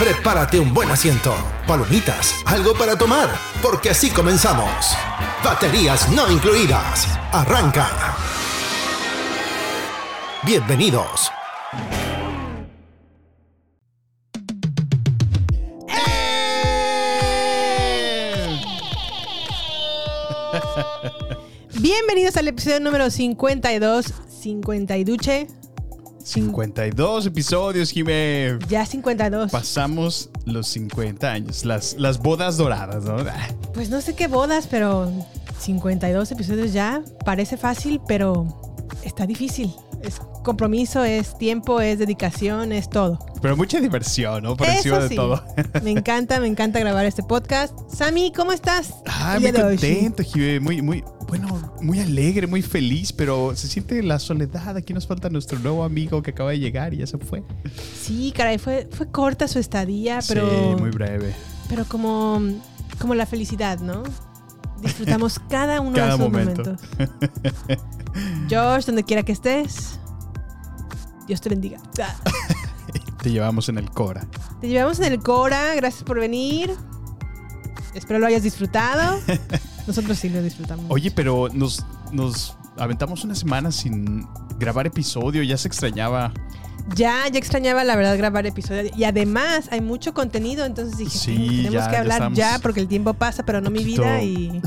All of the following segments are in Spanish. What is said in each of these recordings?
Prepárate un buen asiento, palomitas, algo para tomar, porque así comenzamos. Baterías no incluidas. Arranca. Bienvenidos. Bienvenidos al episodio número 52, 50 y duche. 52 episodios, Jimé. Ya 52. Pasamos los 50 años, las, las bodas doradas, ¿no? Pues no sé qué bodas, pero 52 episodios ya. Parece fácil, pero está difícil. Es compromiso, es tiempo, es dedicación, es todo. Pero mucha diversión, ¿no? Por encima de todo. Me encanta, me encanta grabar este podcast. Sammy, ¿cómo estás? Ah, muy contento, Jimé. Muy, muy, bueno, muy alegre, muy feliz, pero se siente la soledad. Aquí nos falta nuestro nuevo amigo que acaba de llegar y ya se fue. Sí, caray, fue, fue corta su estadía, pero, Sí, muy breve. pero como, como la felicidad, ¿no? Disfrutamos cada uno Cada de esos momento. momentos. Josh, donde quiera que estés, Dios te bendiga. Te llevamos en el Cora. Te llevamos en el Cora, gracias por venir. Espero lo hayas disfrutado. Nosotros sí lo disfrutamos. Oye, pero nos, nos aventamos una semana sin grabar episodio. Ya se extrañaba. Ya, ya extrañaba la verdad grabar episodios. Y además hay mucho contenido, entonces dije, Sí, "Sí, tenemos ya- que ya hablar ya, porque el tiempo pasa, pero no mi vida y,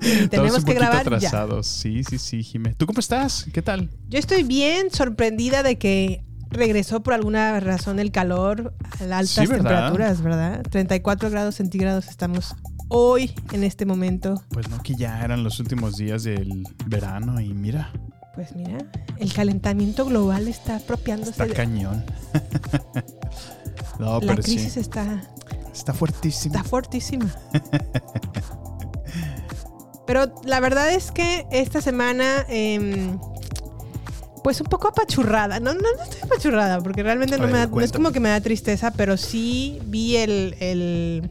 tenemos un que grabar ya. atrasados. Sí, sí, sí, Jimé. ¿Tú cómo estás? ¿Qué tal? Yo estoy bien sorprendida de que regresó por alguna razón el calor a las altas Sí, ¿verdad? temperaturas, ¿verdad? 34 grados centígrados estamos hoy en este momento. Pues no, que ya eran los últimos días del verano y mira, Pues mira, el calentamiento global está apropiándose está de cañón. no, la pero crisis sí, está está fuertísimo. Está fuertísima. Pero la verdad es que esta semana, em, pues un poco apachurrada. No, no, no estoy apachurrada, porque realmente no, ver, me da- no es como que me da tristeza, pero sí vi el, el-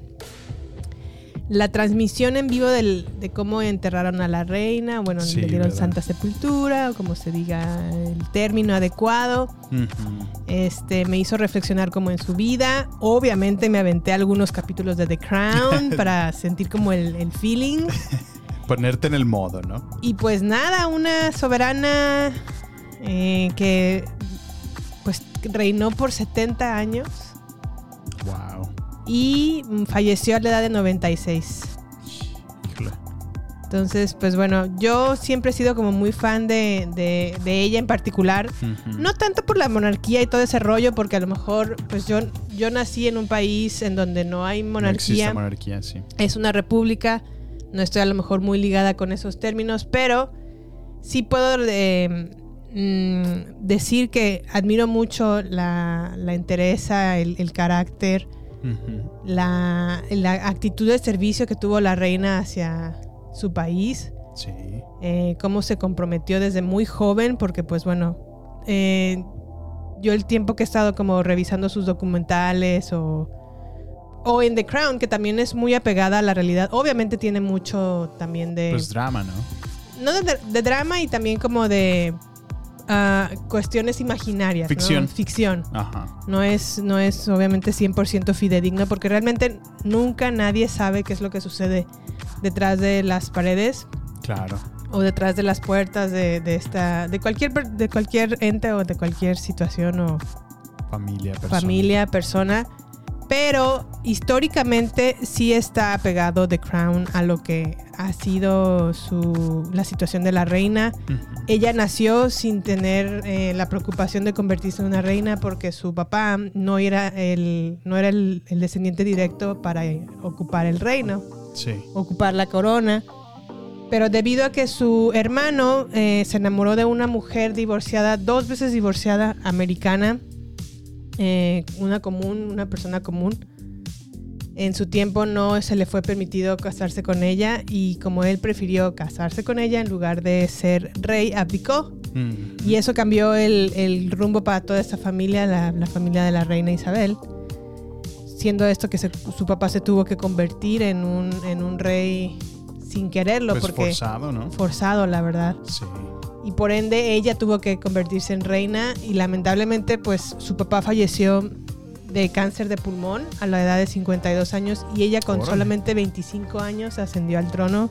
la transmisión en vivo del- de cómo enterraron a la reina. Bueno, Sí, le dieron ¿verdad? santa sepultura, o como se diga el término adecuado. Este, me hizo reflexionar como en su vida. Obviamente me aventé algunos capítulos de The Crown para sentir como el, el feeling. Ponerte en el modo, ¿no? Y pues nada, una soberana eh, que pues reinó por 70 años. Y falleció a la edad de 96. Híjole. Entonces, pues bueno, yo siempre he sido como muy fan de, de- de ella en particular. No tanto por la monarquía y todo ese rollo, porque a lo mejor, pues yo, yo nací en un país en donde no hay No existe monarquía, monarquía, sí. es una república, no estoy a lo mejor muy ligada con esos términos, pero sí puedo eh, mm, decir que admiro mucho la, la entereza, el, el carácter, La, la actitud de servicio que tuvo la reina hacia su país Sí. eh, cómo se comprometió desde muy joven, porque pues bueno, eh, yo el tiempo que he estado como revisando sus documentales o, o en The Crown, que también es muy apegada a la realidad, obviamente tiene mucho también de... Pues drama, ¿no? no de, de drama y también como de ah, cuestiones imaginarias. ¿no? Ficción. Ficción. Ajá. No es, no es obviamente 100% fidedigno porque realmente nunca nadie sabe qué es lo que sucede detrás de las paredes Claro. o detrás de las puertas de, de esta de cualquier de cualquier ente o de cualquier situación o Familia, persona. familia persona Pero históricamente sí está apegado The Crown a lo que ha sido su, la situación de la reina. Ella nació sin tener eh, la preocupación de convertirse en una reina porque su papá no era el, no era el, el descendiente directo para ocupar el reino, Sí. ocupar la corona. Pero debido a que su hermano eh, se enamoró de una mujer divorciada, dos veces divorciada, americana, eh, una común, una persona común, en su tiempo no se le fue permitido casarse con ella y como él prefirió casarse con ella en lugar de ser rey, abdicó. Mm. Y eso cambió el, el rumbo para toda esta familia, la, la familia de la reina Isabel. Siendo esto que se- su papá se tuvo que convertir en un, en un rey sin quererlo, Pues porque forzado, ¿no? forzado, la verdad. Sí. Y por ende ella tuvo que convertirse en reina y lamentablemente pues su papá falleció de cáncer de pulmón a la edad de 52 años y ella con Órale. solamente 25 años ascendió al trono.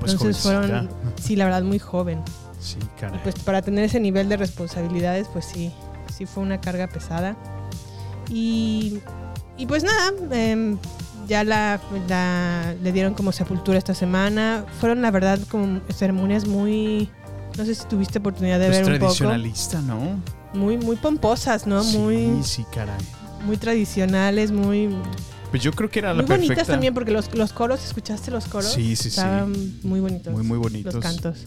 Pues Entonces fueron, sí, la verdad muy joven. Sí, caray. Pues para tener ese nivel de responsabilidades, pues sí, sí fue una carga pesada. Y, y pues nada, em, ya la, la- le dieron como sepultura esta semana. Fueron la verdad como ceremonias muy, no sé si tuviste oportunidad de Pues ver un poco, tradicionalista, ¿no? muy, muy pomposas, ¿no? Sí, Muy, sí, caray. muy tradicionales, muy, Pues yo creo que era la muy bonitas también porque los, los coros, ¿escuchaste los coros? Sí, sí, sí. Muy bonitos. Muy, muy bonitos. Los cantos.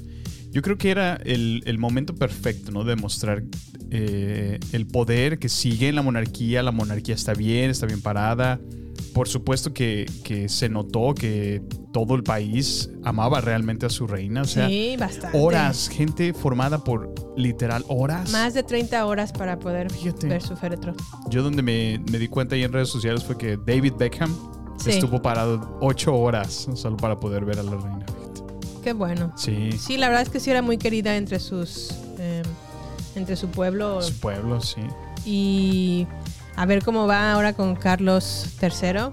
Yo creo que era el, el momento perfecto, ¿no? De mostrar eh, el poder que sigue en la monarquía. La monarquía está bien, está bien parada. Por supuesto que, que se notó que todo el país amaba realmente a su reina. O sea, sí, bastante. horas, gente formada por literal horas. Más de 30 horas para poder Fíjate. ver su féretro. Yo donde me, me di cuenta ahí en redes sociales fue que David Beckham Sí. estuvo parado ocho horas solo para poder ver a la reina. fíjate. Qué bueno. Sí, Sí, la verdad es que sí era muy querida entre sus eh, entre su pueblo su pueblo, sí. y a ver cómo va ahora con Carlos III.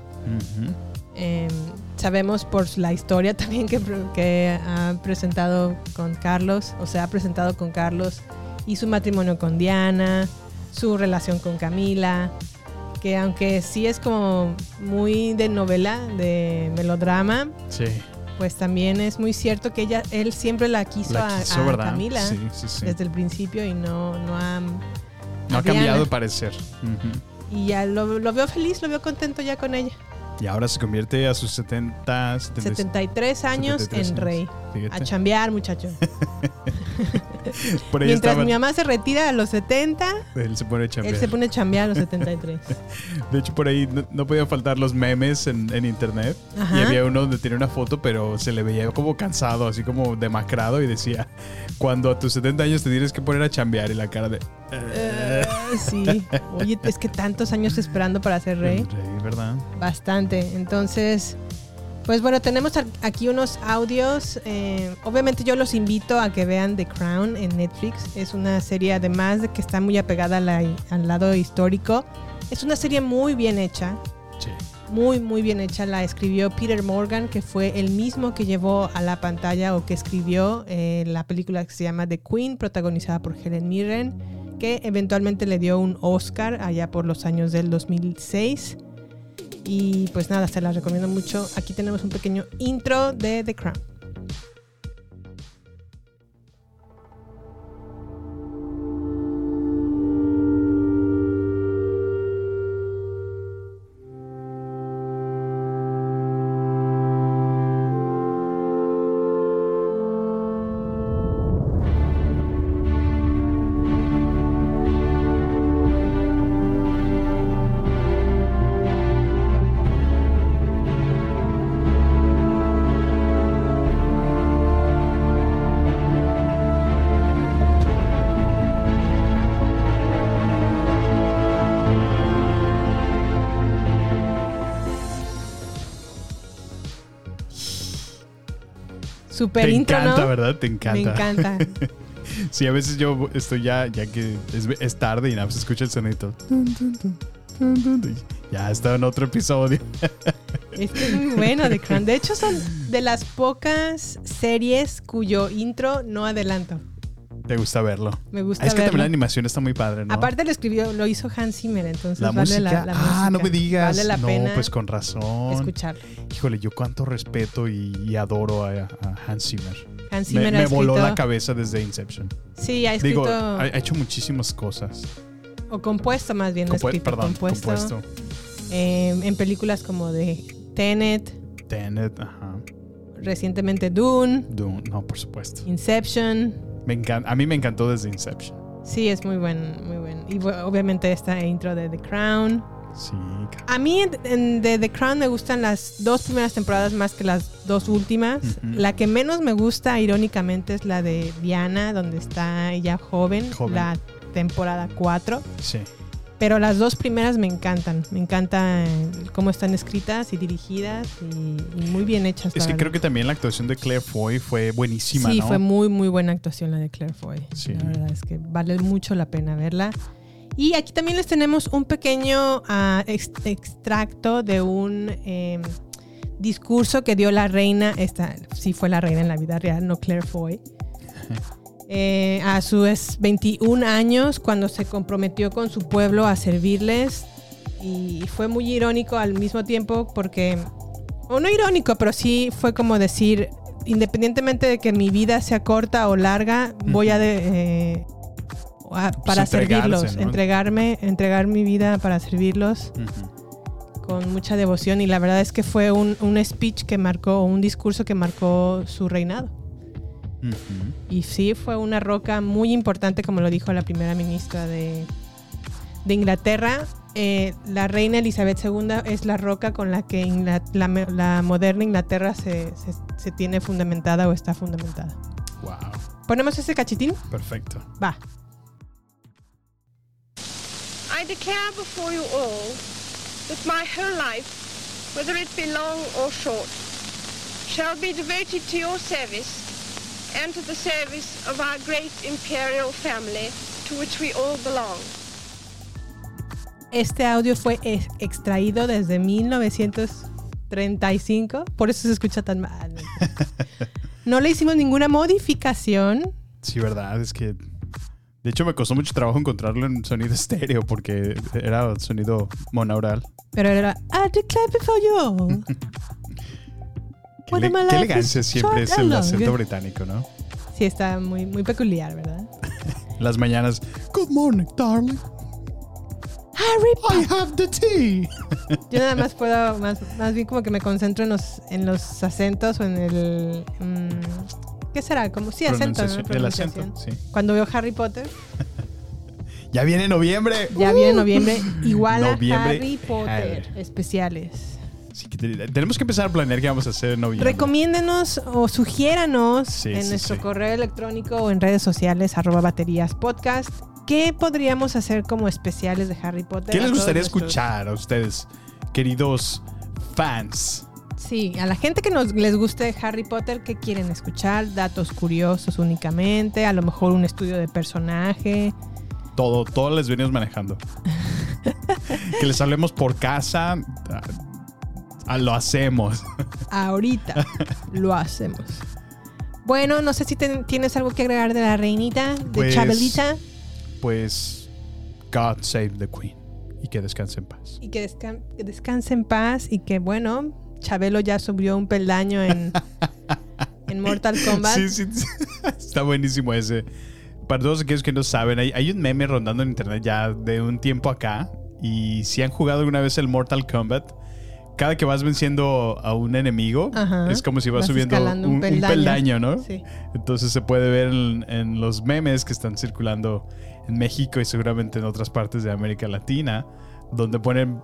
Eh, sabemos por la historia también que, que ha presentado con Carlos, o sea, ha presentado con Carlos y su matrimonio con Diana, su relación con Camila, que aunque sí es como muy de novela, de melodrama, Sí. pues también es muy cierto que ella, él siempre la quiso, La a- quiso, a, ¿verdad? Camila Sí, sí, sí. desde el principio y no, no ha... No ha cambiado de parecer. Y ya lo, lo veo feliz, lo veo contento ya con ella. Y ahora se convierte a sus 70, 70 73 años 73 en años. rey. Fíjate. A chambear, muchacho. Por ahí Mientras estaban- mi mamá se retira a los 70, Él se pone a chambear. él se pone a chambear a los 73. De hecho, por ahí no, no podían faltar los memes en, en internet. Ajá. Y había uno donde tenía una foto, pero se le veía como cansado, así como demacrado. Y decía: Cuando a tus 70 años te tienes que poner a chambear. Y la cara de. Eh, sí. Oye, es que tantos años esperando para ser rey. Rey, ¿verdad? Bastante. Entonces, pues bueno, tenemos aquí unos audios. eh, obviamente yo los invito a que vean The Crown en Netflix. Es una serie, además de que está muy apegada a la- al lado histórico, es una serie muy bien hecha. Sí. Muy, muy bien hecha. La escribió Peter Morgan, que fue el mismo que llevó a la pantalla o que escribió eh, la película que se llama The Queen, protagonizada por Helen Mirren, que eventualmente le dio un Oscar allá por los años del 2006. Y pues nada, se la recomiendo mucho. Aquí tenemos un pequeño intro de The Crown. Super Te intro, encanta, ¿no? ¿verdad? Te encanta. Me encanta. Sí, a veces yo estoy ya, ya que es, es tarde y nada más escucha el sonito. Ya está en otro episodio. Es muy bueno, The Crown. De hecho, son de las pocas series cuyo intro no adelanto. Te gusta verlo. Me gusta Ah, es que también la animación está muy padre, ¿no? Aparte lo escribió, lo hizo Hans Zimmer, entonces la vale música. la, la ah, no me digas. Vale la no, pena pues con razón. escucharlo. Híjole, yo cuánto respeto y, y adoro a, a Hans Zimmer. Hans Me, Zimmer me ha voló la cabeza desde Inception. Sí, ha escrito Digo, ha, ha hecho muchísimas cosas. o compuesto más bien, Compu- escrito, perdón, compuesto, compuesto. eh, en películas como de Tenet, Tenet, ajá. recientemente Dune, Dune, no, por supuesto. Inception. Me encanta, a mí me encantó desde Inception. Sí, es muy buen, muy buen. Y obviamente esta intro de The Crown. Sí, A mí en- en- de The Crown me gustan las dos primeras temporadas más que las dos últimas. La que menos me gusta, irónicamente, es la de Diana, donde está ella joven, Joven. la temporada 4. sí. Pero las dos primeras me encantan. Me encanta eh, cómo están escritas y dirigidas y, y muy bien hechas. Es que creo que también la actuación de Claire Foy fue buenísima, Sí, ¿no? fue muy, muy buena actuación la de Claire Foy. Sí. La verdad es que vale mucho la pena verla. Y aquí también les tenemos un pequeño ex- extracto de un eh, discurso que dio la reina, esta sí fue la reina en la vida real, no Claire Foy, eh, a sus 21 años cuando se comprometió con su pueblo a servirles. Y fue muy irónico al mismo tiempo porque, o no irónico, pero sí fue como decir, independientemente de que mi vida sea corta o larga, voy a, de- eh, a- para servirlos, ¿no? entregarme, entregar mi vida para servirlos con mucha devoción y la verdad es que fue un, un speech que marcó, un discurso que marcó su reinado. Y sí, fue una roca muy importante, como lo dijo la primera ministra de, de Inglaterra. Eh, la reina Elizabeth II es la roca con la que la, moderna Inglaterra se, se- se tiene fundamentada o está fundamentada. Wow. ¿Ponemos ese cachitín? Perfecto. Va. I declare before you all that my whole life, whether it be long or short, shall be devoted to your service and to the service of our great imperial family to which we all belong. Este audio fue ex- extraído desde 1935, por eso se escucha tan mal. No le hicimos ninguna modificación. Sí, verdad, es que. De hecho, me costó mucho trabajo encontrarlo en sonido estéreo porque era sonido monaural. Pero era I declare before you all. Qué, I qué elegancia siempre es el acento británico, ¿no? Sí, está muy, muy peculiar, ¿verdad? Las mañanas. Good morning, darling. Harry I have the tea. Yo nada más puedo, más, más bien como que me concentro en los, en los acentos o en el... mm, ¿Qué será? Como sí, acento, ¿no? El acento, sí. Cuando veo Harry Potter, Ya viene noviembre. ya viene noviembre, igual a Noviembre, Harry Potter, Harry. especiales. Sí, tenemos que empezar a planear qué vamos a hacer en noviembre. Recomiéndenos o sugiéranos Sí, en sí, nuestro correo electrónico o en redes sociales, arroba baterías podcast, qué podríamos hacer como especiales de Harry Potter. ¿Qué les gustaría nuestros- escuchar a ustedes, queridos fans? Sí, a la gente que nos les guste Harry Potter, ¿qué quieren escuchar? Datos curiosos únicamente, a lo mejor un estudio de personaje. Todo, todo les venimos manejando. que les hablemos por casa. Ah, lo hacemos. Ahorita lo hacemos. Bueno, no sé si ten- tienes algo que agregar de la reinita, de Pues- Chabelita, Pues, God save the Queen. Y que descanse en paz. y que, descan- que descanse en paz y que, bueno, Chabelo ya subió un peldaño en, en Mortal Kombat. Sí, sí, sí. Está buenísimo ese. Para todos aquellos que no saben, hay, hay un meme rondando en internet ya de un tiempo acá. Y si han jugado alguna vez el Mortal Kombat, cada que vas venciendo a un enemigo, Ajá. es como si vas, Vas subiendo un, peldaño. ¿no? Sí. Entonces se puede ver en, en los memes que están circulando en México y seguramente en otras partes de América Latina, donde ponen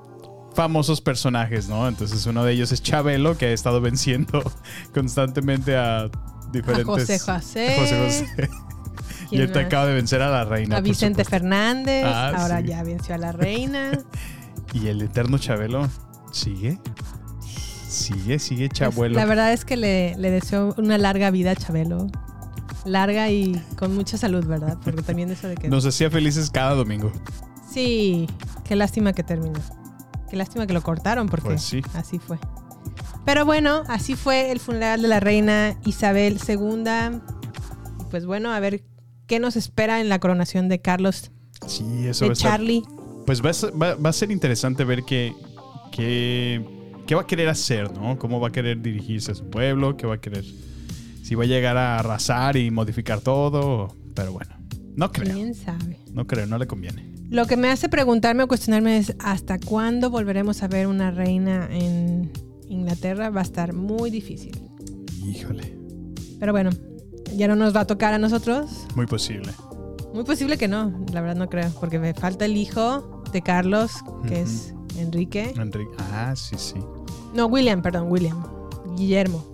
famosos personajes, ¿no? Entonces uno de ellos es Chabelo, que ha estado venciendo constantemente a diferentes... José José. a José José. Y ¿Quién ahorita más? acaba de vencer a la reina. a Vicente. Fernández, Ah, ahora sí. ya venció a la reina. Y el eterno Chabelo sigue. Sigue, sigue Chabuelo. Pues, La verdad es que le, le deseo una larga vida a Chabelo. Larga y con mucha salud, ¿verdad? Porque también eso de que... Nos hacía felices cada domingo. Sí, qué lástima que terminó. Qué lástima que lo cortaron porque Pues sí. así fue. Pero bueno, así fue el funeral de la reina Isabel II. Y pues bueno, a ver qué nos espera en la coronación de Carlos, Sí, eso va de a estar- Charlie. Pues va a, ser, va- va a ser interesante ver qué, qué, qué va a querer hacer, ¿no? Cómo va a querer dirigirse a su pueblo, qué va a querer. Si va a llegar a arrasar y modificar todo. Pero bueno, no creo. ¿Quién sabe? No creo, no le conviene. Lo que me hace preguntarme o cuestionarme es hasta cuándo volveremos a ver una reina en Inglaterra. Va a estar muy difícil. Híjole, Pero bueno, ya no nos va a tocar a nosotros. muy posible. Muy posible que no, la verdad no creo, porque me falta el hijo de Carlos, que es Enrique. Enrique. Ah, sí, sí. No, William, perdón, William. Guillermo.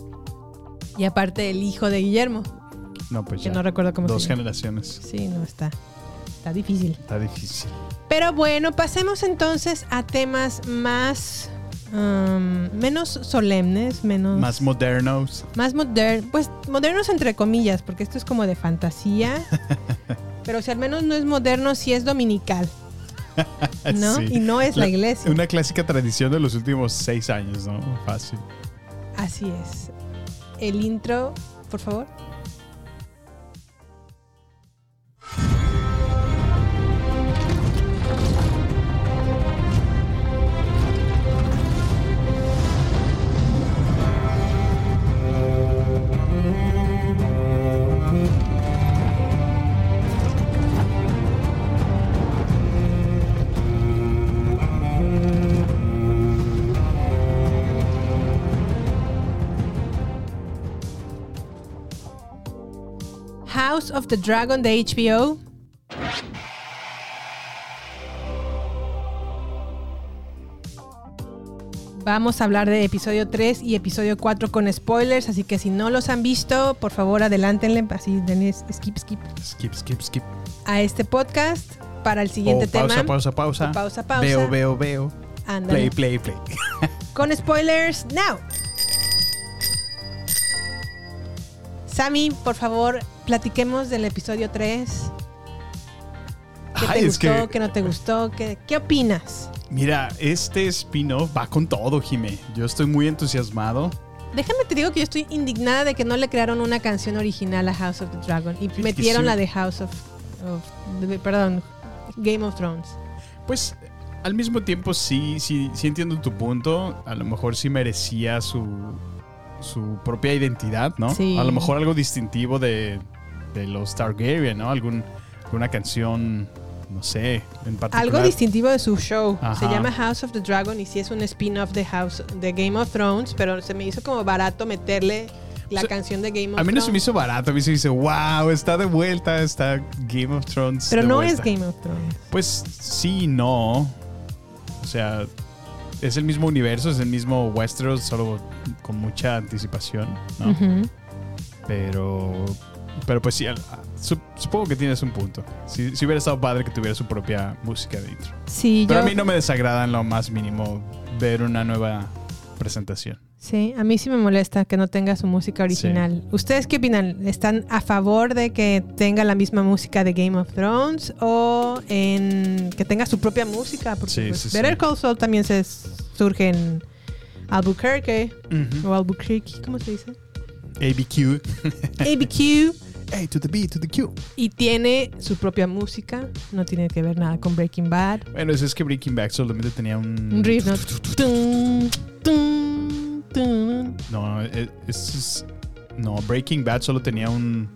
Y aparte el hijo de Guillermo, No, pues que ya. no recuerdo cómo Dos se llama. generaciones. Sí, no está. Está difícil. Está difícil. Pero bueno, pasemos entonces a temas más um, menos solemnes, menos Más modernos. más modernos, pues modernos entre comillas, porque esto es como de fantasía. pero si al menos no es moderno, sí es dominical, ¿no? Sí. Y no es la, iglesia. Una clásica tradición de los últimos seis años, ¿no? Fácil. Así es. El intro, por favor. Of the Dragon de HBO. Vamos a hablar de episodio 3 y episodio 4 con spoilers, así que si no los han visto, por favor adelántenle, así denle skip, skip Skip, skip, skip. a este podcast para el siguiente Oh, pausa, tema. pausa, pausa. O pausa, pausa. Veo, veo, veo. Play, play, play. Con spoilers now. Sammy, por favor, platiquemos del episodio 3. ¿Qué Ay, te gustó? que- ¿Qué no te gustó? ¿Qué, qué opinas? Mira, este spin-off va con todo, Jime. Yo estoy muy entusiasmado. Déjame te digo que yo estoy indignada de que no le crearon una canción original a House of the Dragon y metieron sí. la de House of, of- de- perdón, Game of Thrones. Pues al mismo tiempo sí, sí, sí entiendo tu punto. A lo mejor sí merecía su, su propia identidad, ¿no? Sí. A lo mejor algo distintivo de, de los Targaryen, ¿no? Algún, alguna canción, no sé, en particular. Algo distintivo de su show. Se llama House of the Dragon y sí es un spin-off de House de Game of Thrones, pero se me hizo como barato meterle la O sea, canción de Game of A mí no Thrones. se me hizo barato, a mí se me hizo, wow, está de vuelta, está Game of Thrones. Pero no vuelta". es Game of Thrones. Pues sí, no. O sea, es el mismo universo, es el mismo Westeros, solo con mucha anticipación, ¿no? Pero. Pero pues sí, supongo que tienes un punto. Si, si hubiera estado padre que tuviera su propia música de intro. Sí, Pero yo, a mí no me desagrada en lo más mínimo ver una nueva presentación. sí, a mí sí me molesta que no tenga su música original. ¿Ustedes qué opinan? ¿Están a favor de que tenga la misma música de Game of Thrones o en que tenga su propia música? Porque Sí, pues, sí. Better Call Saul también se surge en Albuquerque o Albuquerque, ¿cómo se dice? ABQ. ABQ. A to the B to the Q. Y tiene su propia música. No tiene que ver nada con Breaking Bad. Bueno, eso es que Breaking Bad solamente tenía un. Un riff, ¿no? No, es, es- No, Breaking Bad solo tenía un.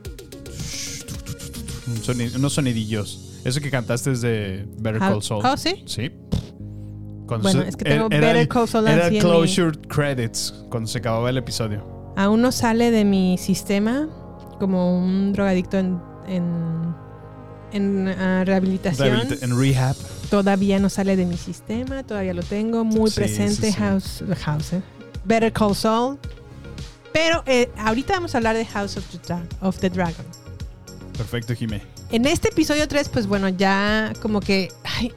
un unos sonidillos. Eso que cantaste es de Better Ah, Call Saul. ¿Oh, sí? Sí. Cuando Bueno, se- es que tengo era- Better el- Call Saul Era closure credits cuando se acababa el episodio. Aún no sale de mi sistema como un drogadicto en, en, en, ah, rehabilitación. Rehabilita- En rehab. Todavía no sale de mi sistema. Todavía lo tengo muy Sí, presente. sí, sí. House, House, eh. Better Call Saul. Pero eh, ahorita vamos a hablar de House of the, Dra- of the Dragon. Perfecto, Jimé. En este episodio 3, pues bueno, ya como que ay,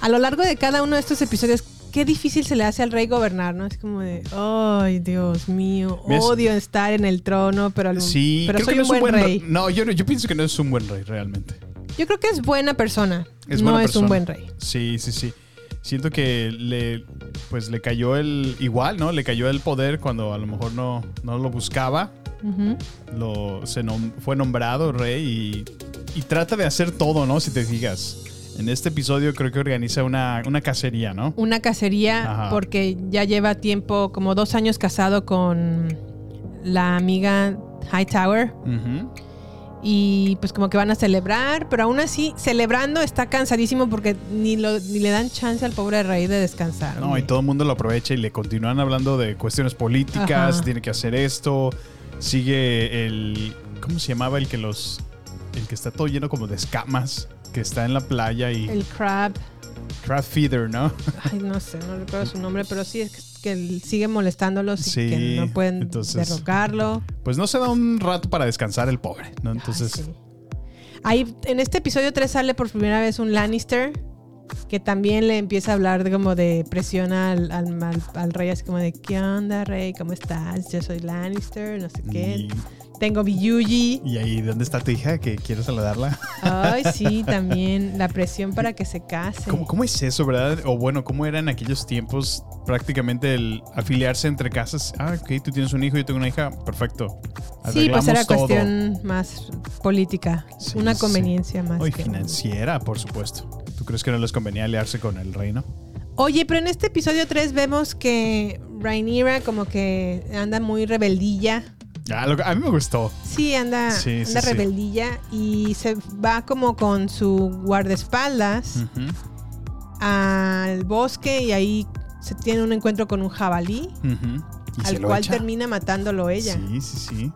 a lo largo de cada uno de estos episodios, qué difícil se le hace al rey gobernar, ¿no? Es como de, ay, Dios mío, odio estar en el trono, pero, al- Sí, pero soy que no un buen rey. No, yo, no- yo pienso que no es un buen rey realmente. Yo creo que es buena persona, Es no buena es un buen rey. Sí, sí, sí. Siento que le, pues le cayó el, igual, ¿no? Le cayó el poder cuando a lo mejor no, no lo buscaba. Lo, se nom- fue nombrado rey y y trata de hacer todo, ¿no? Si te fijas. En este episodio creo que organiza una, una cacería, ¿no? Una cacería Ajá. porque ya lleva tiempo, como dos años casado con la amiga Hightower. Ujú. Y pues como que van a celebrar, pero aún así, celebrando está cansadísimo porque ni, lo, ni le dan chance al pobre rey de descansar. No, y todo el mundo lo aprovecha y le continúan hablando de cuestiones políticas, Ajá. tiene que hacer esto. Sigue el. ¿Cómo se llamaba el que los. El que está todo lleno como de escamas, que está en la playa y. El crab. Crab Feeder, ¿no? Ay, no sé, no recuerdo su nombre, pero sí es que, sigue molestándolos y que no pueden entonces- derrocarlo. Pues no se da un rato para descansar el pobre, ¿no? Entonces. Sí. Ahí, en este episodio 3 sale por primera vez un Lannister que también le empieza a hablar de como de presión al, al, al- al rey, así como de ¿qué onda, rey? ¿Cómo estás? Yo soy Lannister, no sé qué. Y, Tengo Biyuji. y ahí, ¿dónde está tu hija? Que quiero saludarla. Ay, sí, también la presión para que se case. ¿Cómo, ¿Cómo es eso, verdad? O bueno, ¿cómo era en aquellos tiempos prácticamente el afiliarse entre casas? Ah, ok, tú tienes un hijo, yo tengo una hija, perfecto. Sí, pues era todo. cuestión más política, Sí, una sí. conveniencia más. Oh, y que- financiera, por supuesto. ¿Tú crees que no les convenía aliarse con el reino? Oye, pero en este episodio 3 vemos que Rhaenyra como que anda muy rebeldilla. Ah, lo a mí me gustó. Sí, anda, Sí, anda sí. rebeldilla y se va como con su guardaespaldas al bosque y ahí se tiene un encuentro con un jabalí al cual echa. termina matándolo ella. Sí, sí, sí.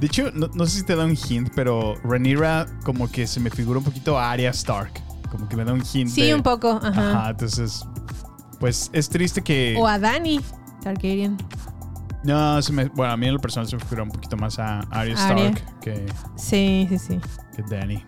De hecho, no, no sé si te da un hint, pero Rhaenyra como que se me figura un poquito a Arya Stark. Como que me da un hint Sí, de- un poco, ajá. Ajá, entonces... Pues es triste que... O a Dani Targaryen. No, se me- bueno, a mí en lo personal se me figura un poquito más a Arya. Stark que, Sí, sí, sí. que Dany.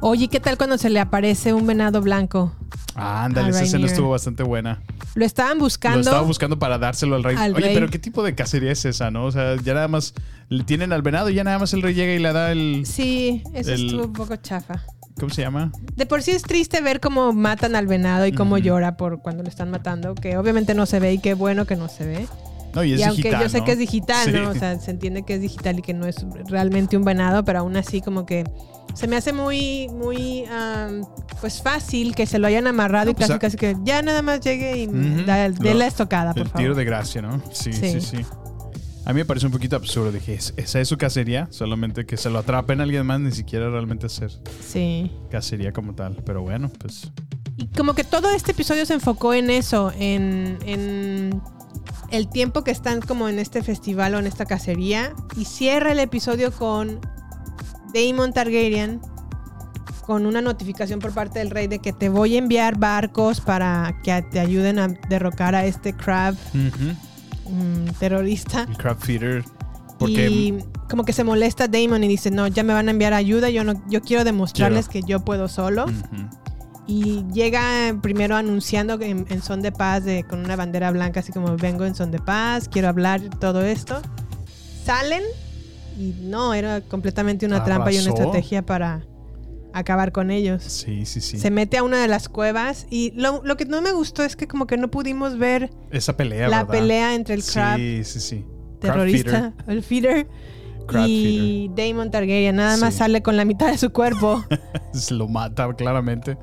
Oye, ¿qué tal cuando se le aparece un venado blanco? Ah, ándale, esa escena estuvo bastante buena. Lo estaban buscando. Lo estaba buscando para dárselo al rey. Al Oye, rey. pero ¿qué tipo de cacería es esa, no? O sea, ya nada más le tienen al venado y ya nada más el rey llega y le da el... Sí, eso El- estuvo un poco chafa. ¿Cómo se llama? De por sí es triste ver cómo matan al venado y cómo llora por cuando lo están matando, que obviamente no se ve y qué bueno que no se ve. No, y es y aunque digital, yo sé ¿no? que es digital, Sí. ¿no? O sea, se entiende que es digital y que no es realmente un venado, pero aún así como que se me hace muy, muy, am, pues fácil que se lo hayan amarrado No, y pues, casi, a- casi que ya nada más llegue y da, Lo- dé la estocada, por el favor. tiro de gracia, ¿no? Sí, sí, Sí. sí. A mí me parece un poquito absurdo. Dije, ¿es- ¿esa es su cacería? Solamente que se lo atrapen a alguien más, ni siquiera realmente hacer Sí. cacería como tal. Pero bueno, pues... Y como que todo este episodio se enfocó en eso, en, en el tiempo que están como en este festival o en esta cacería. Y cierra el episodio con Daemon Targaryen con una notificación por parte del rey de que te voy a enviar barcos para que te ayuden a derrocar a este crab mm, terrorista. El crab feeder. Porque... Y como que se molesta Damon y dice, no, ya me van a enviar ayuda, yo, no, yo quiero demostrarles que yo puedo solo. Y llega primero anunciando en, en son de paz, de, con una bandera blanca, así como vengo en son de paz, quiero hablar, todo esto. Salen y no, era completamente una trampa y una estrategia para acabar con ellos. Sí, sí, sí. Se mete a una de las cuevas y lo, lo que no me gustó es que como que no pudimos ver Esa pelea, la ¿verdad? pelea entre el crab Sí, sí, sí. Crab terrorista, el feeder, Crab y Damon Targaryen. Nada más sale con la mitad de su cuerpo. Lo mata claramente.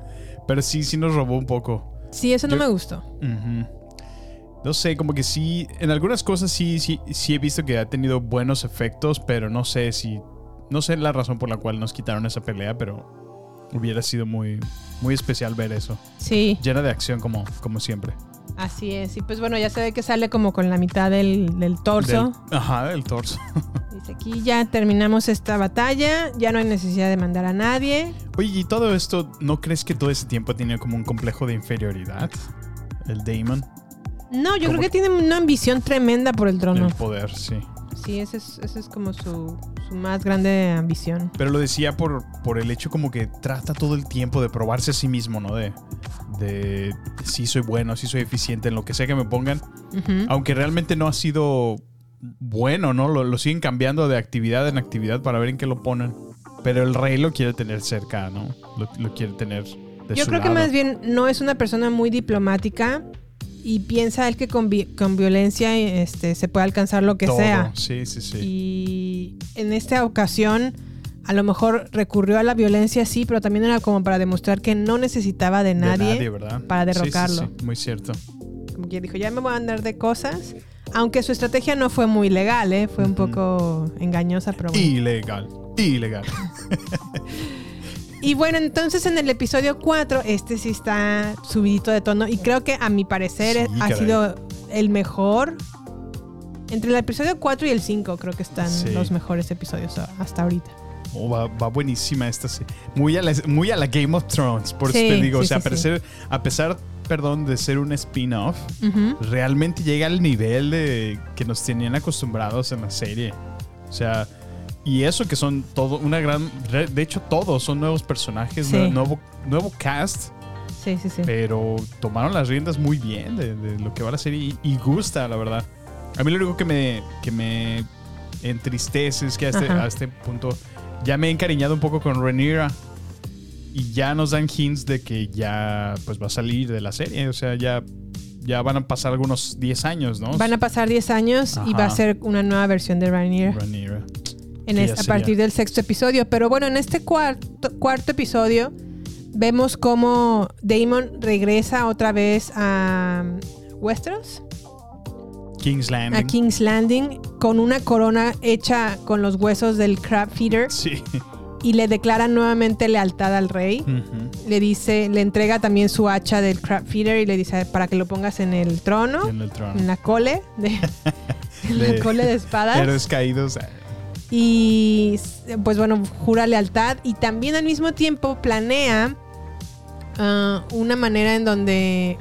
Pero sí, sí nos robó un poco. Sí, eso no Yo- me gustó. No sé, como que sí, en algunas cosas sí, sí, sí he visto que ha tenido buenos efectos, pero no sé si, no sé la razón por la cual nos quitaron esa pelea, pero hubiera sido muy, muy especial ver eso. Sí. Llena de acción como, como siempre. Así es, y pues bueno, ya se ve que sale como con la mitad del, del torso. Del- ajá, del torso. Dice aquí ya terminamos esta batalla, ya no hay necesidad de mandar a nadie. Oye, ¿y todo esto, no crees que todo ese tiempo tenía como un complejo de inferioridad? El Damon, No, yo ¿Cómo creo que tiene una ambición tremenda por el trono. el poder, sí. Sí, esa es, esa es como su, su más grande ambición. Pero lo decía por, por el hecho como que trata todo el tiempo de probarse a sí mismo, ¿no? De, de si soy bueno, si soy eficiente en lo que sea que me pongan. Aunque realmente no ha sido bueno, ¿no? Lo, lo siguen cambiando de actividad en actividad para ver en qué lo ponen. Pero el rey lo quiere tener cerca, ¿no? Lo, lo quiere tener de Yo su creo que más bien no es una persona muy diplomática y piensa él que con, vi- con violencia este, se puede alcanzar lo que Todo. sea. Sí, sí, sí. Y en esta ocasión, a lo mejor recurrió a la violencia, sí, pero también era como para demostrar que no necesitaba de De nadie, para Sí, sí, derrocarlo. sí, muy cierto. Como que dijo, ya me voy a andar de cosas. Aunque su estrategia no fue muy legal, ¿eh? fue un poco engañosa, pero bueno. Ilegal. Ilegal. Y bueno, entonces en el episodio 4, este sí está subidito de tono y creo que a mi parecer Sí, ha caray. sido el mejor. Entre el episodio 4 y el 5 creo que están Sí. los mejores episodios hasta ahorita. Oh, va, va buenísima esta. sí. Muy a, la, muy a la Game of Thrones. Por Sí, eso te digo, o sea, a pesar, a pesar, perdón, de ser un spin-off, realmente llega al nivel de que nos tenían acostumbrados en la serie. O sea, y eso que son todo una gran. De hecho, todos son nuevos personajes, Sí. nuevo, nuevo cast, Sí, sí, sí. pero tomaron las riendas muy bien de, de lo que va la serie y, y gusta, la verdad. A mí lo único que me, que me entristece es que a este, a este punto ya me he encariñado un poco con Rhaenyra y ya nos dan hints de que ya pues va a salir de la serie. O sea, ya, ya van a pasar algunos 10 años, ¿no? Van a pasar 10 años y va a ser una nueva versión de Rhaenyra Rhaenyra. En es- ya a partir del sexto episodio. Pero bueno, en este cuarto, cuarto episodio vemos cómo Damon regresa otra vez a Westeros. King's Landing. a King's Landing con una corona hecha con los huesos del crab feeder Sí. y le declara nuevamente lealtad al rey. Le dice, le entrega también su hacha del crab feeder y le dice para que lo pongas en el trono, En el trono. en la cole de, en la cole de espadas. Héroes caídos. Y pues bueno, jura lealtad y también al mismo tiempo planea ah, una manera en donde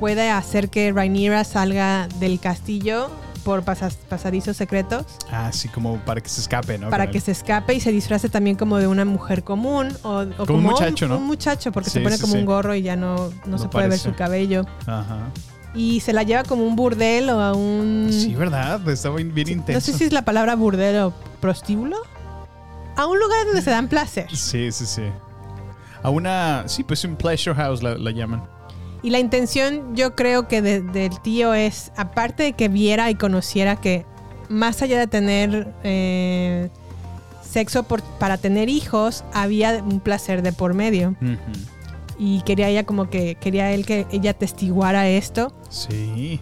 puede hacer que Rhaenyra salga del castillo por pasas- pasadizos secretos Ah, sí, como para que se escape, ¿no? para que se escape y se disfrace también como de una mujer común o, o como un muchacho, ¿no? un muchacho porque se pone sí, como sí. un gorro y ya no, no, No se puede ver su cabello Ajá. Y se la lleva como un burdel o a un Sí, ¿verdad? Estaba bien bien intenso. no sé si es la palabra burdel o prostíbulo a un lugar donde se dan placer Sí, sí, sí. A una. Sí, pues un pleasure house la, la llaman. y la intención yo creo que de- del tío es aparte de que viera y conociera que más allá de tener eh, sexo por- para tener hijos había un placer de por medio Ujú. Y quería ella como que quería él que ella testiguara esto Sí.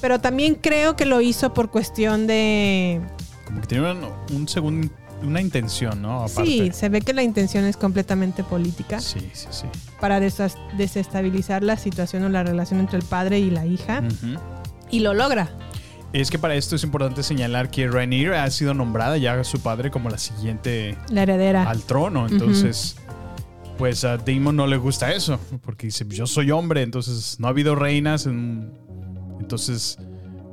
pero también creo que lo hizo por cuestión de Como que tiene un, un segundo. Una intención, ¿no? Aparte. sí se ve que la intención es completamente política Sí, sí, sí. para desestabilizar la situación o la relación entre el padre y la hija Ujú. y lo logra Es que para esto es importante señalar que Rhaenyra ha sido nombrada ya su padre como la siguiente la heredera al trono. Entonces, pues a Damon no le gusta eso. Porque dice, yo soy hombre, entonces no ha habido reinas. en- entonces,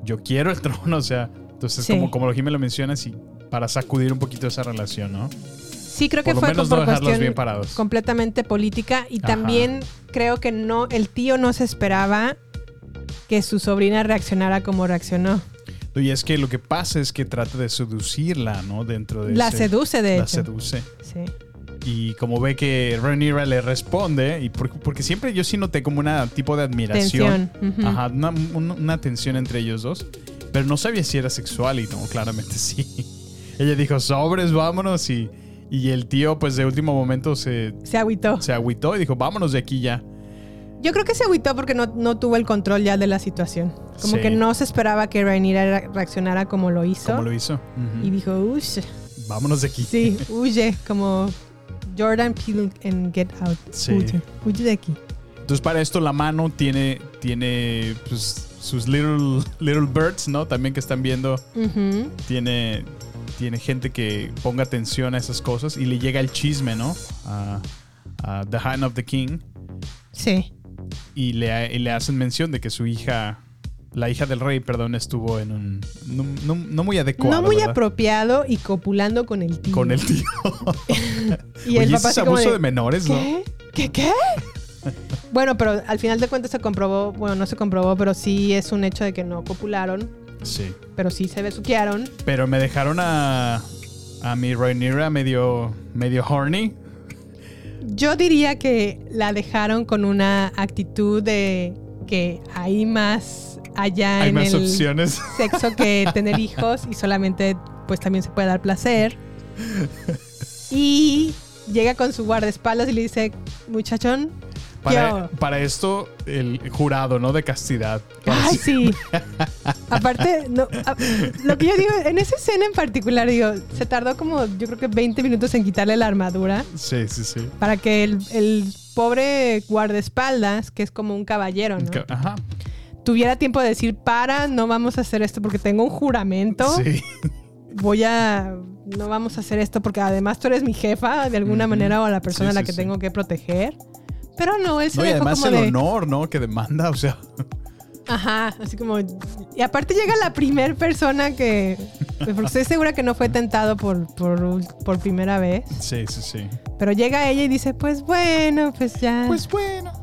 yo quiero el trono. O sea, entonces Sí. como, como lo Jimmy lo mencionas, y para sacudir un poquito esa relación, ¿no? Sí, creo que Por fue menos por no cuestión bien parados. completamente política y Ajá. también creo que no el tío no se esperaba que su sobrina reaccionara como reaccionó. Y es que lo que pasa es que trata de seducirla, ¿no? Dentro de La ese- seduce de La hecho. seduce. Sí. Y como ve que Rhaenyra le responde, y por- porque siempre yo sí noté como una tipo de admiración. Ujú. Ajá, una, un- una tensión entre ellos dos. Pero no sabía si era sexual y no, claramente sí. Ella dijo, sobres, vámonos. Y, y el tío, pues de último momento se, Se agüitó. se agüitó y dijo, vámonos de aquí ya. Yo creo que se agüitó porque no, no tuvo el control ya de la situación. Como Sí. que no se esperaba que Rhaenyra re- reaccionara como lo hizo. Como lo hizo. Y dijo, ush, Vámonos de aquí. sí, huye, como Jordan Peele en Get Out. Sí. Huye, huye de aquí. Entonces para esto la mano tiene, tiene pues, sus little, little birds, ¿no? También que están viendo. Ujú. Tiene, tiene gente que ponga atención a esas cosas y le llega el chisme, ¿no? A, a The Hand of the King. Sí. y le, y le hacen mención de que su hija, la hija del rey, perdón, estuvo en un no, no- no muy adecuado. no muy ¿verdad? apropiado y copulando con el tío. Con el tío. Y el Oye, papá es abuso de, de, menores, ¿no? ¿Qué? ¿Qué qué? bueno, pero al final de cuentas se comprobó, bueno, no se comprobó, pero sí es un hecho de que no copularon, Sí. pero sí se besuquearon. Pero me dejaron a, a mi Rhaenyra medio, medio horny. Yo diría que la dejaron con una actitud de que hay más allá Hay en más el opciones. sexo que tener hijos y solamente pues también se puede dar placer. Y llega con su guardaespaldas y le dice, muchachón, Para, ¿qué para esto, el jurado, ¿no? De castidad. Ay, sí. Aparte, no, a- lo que yo digo, en esa escena en particular, digo, se tardó como, yo creo que 20 minutos en quitarle la armadura Sí, sí, sí. para que el, el pobre guardaespaldas, que es como un caballero, ¿no? Ajá. Tuviera tiempo de decir, para, no vamos a hacer esto porque tengo un juramento. Sí. Voy a, no vamos a hacer esto porque además tú eres mi jefa de alguna manera o la persona Sí, a la que sí. tengo que proteger. Pero no, él se No, y dejó además como el de... honor, ¿no? Que demanda, o sea. Ajá, así como... Y aparte llega la primer persona que... Porque estoy segura que no fue tentado por, por, por primera vez. Sí, sí, sí. Pero llega ella y dice, pues bueno, pues ya. Pues bueno.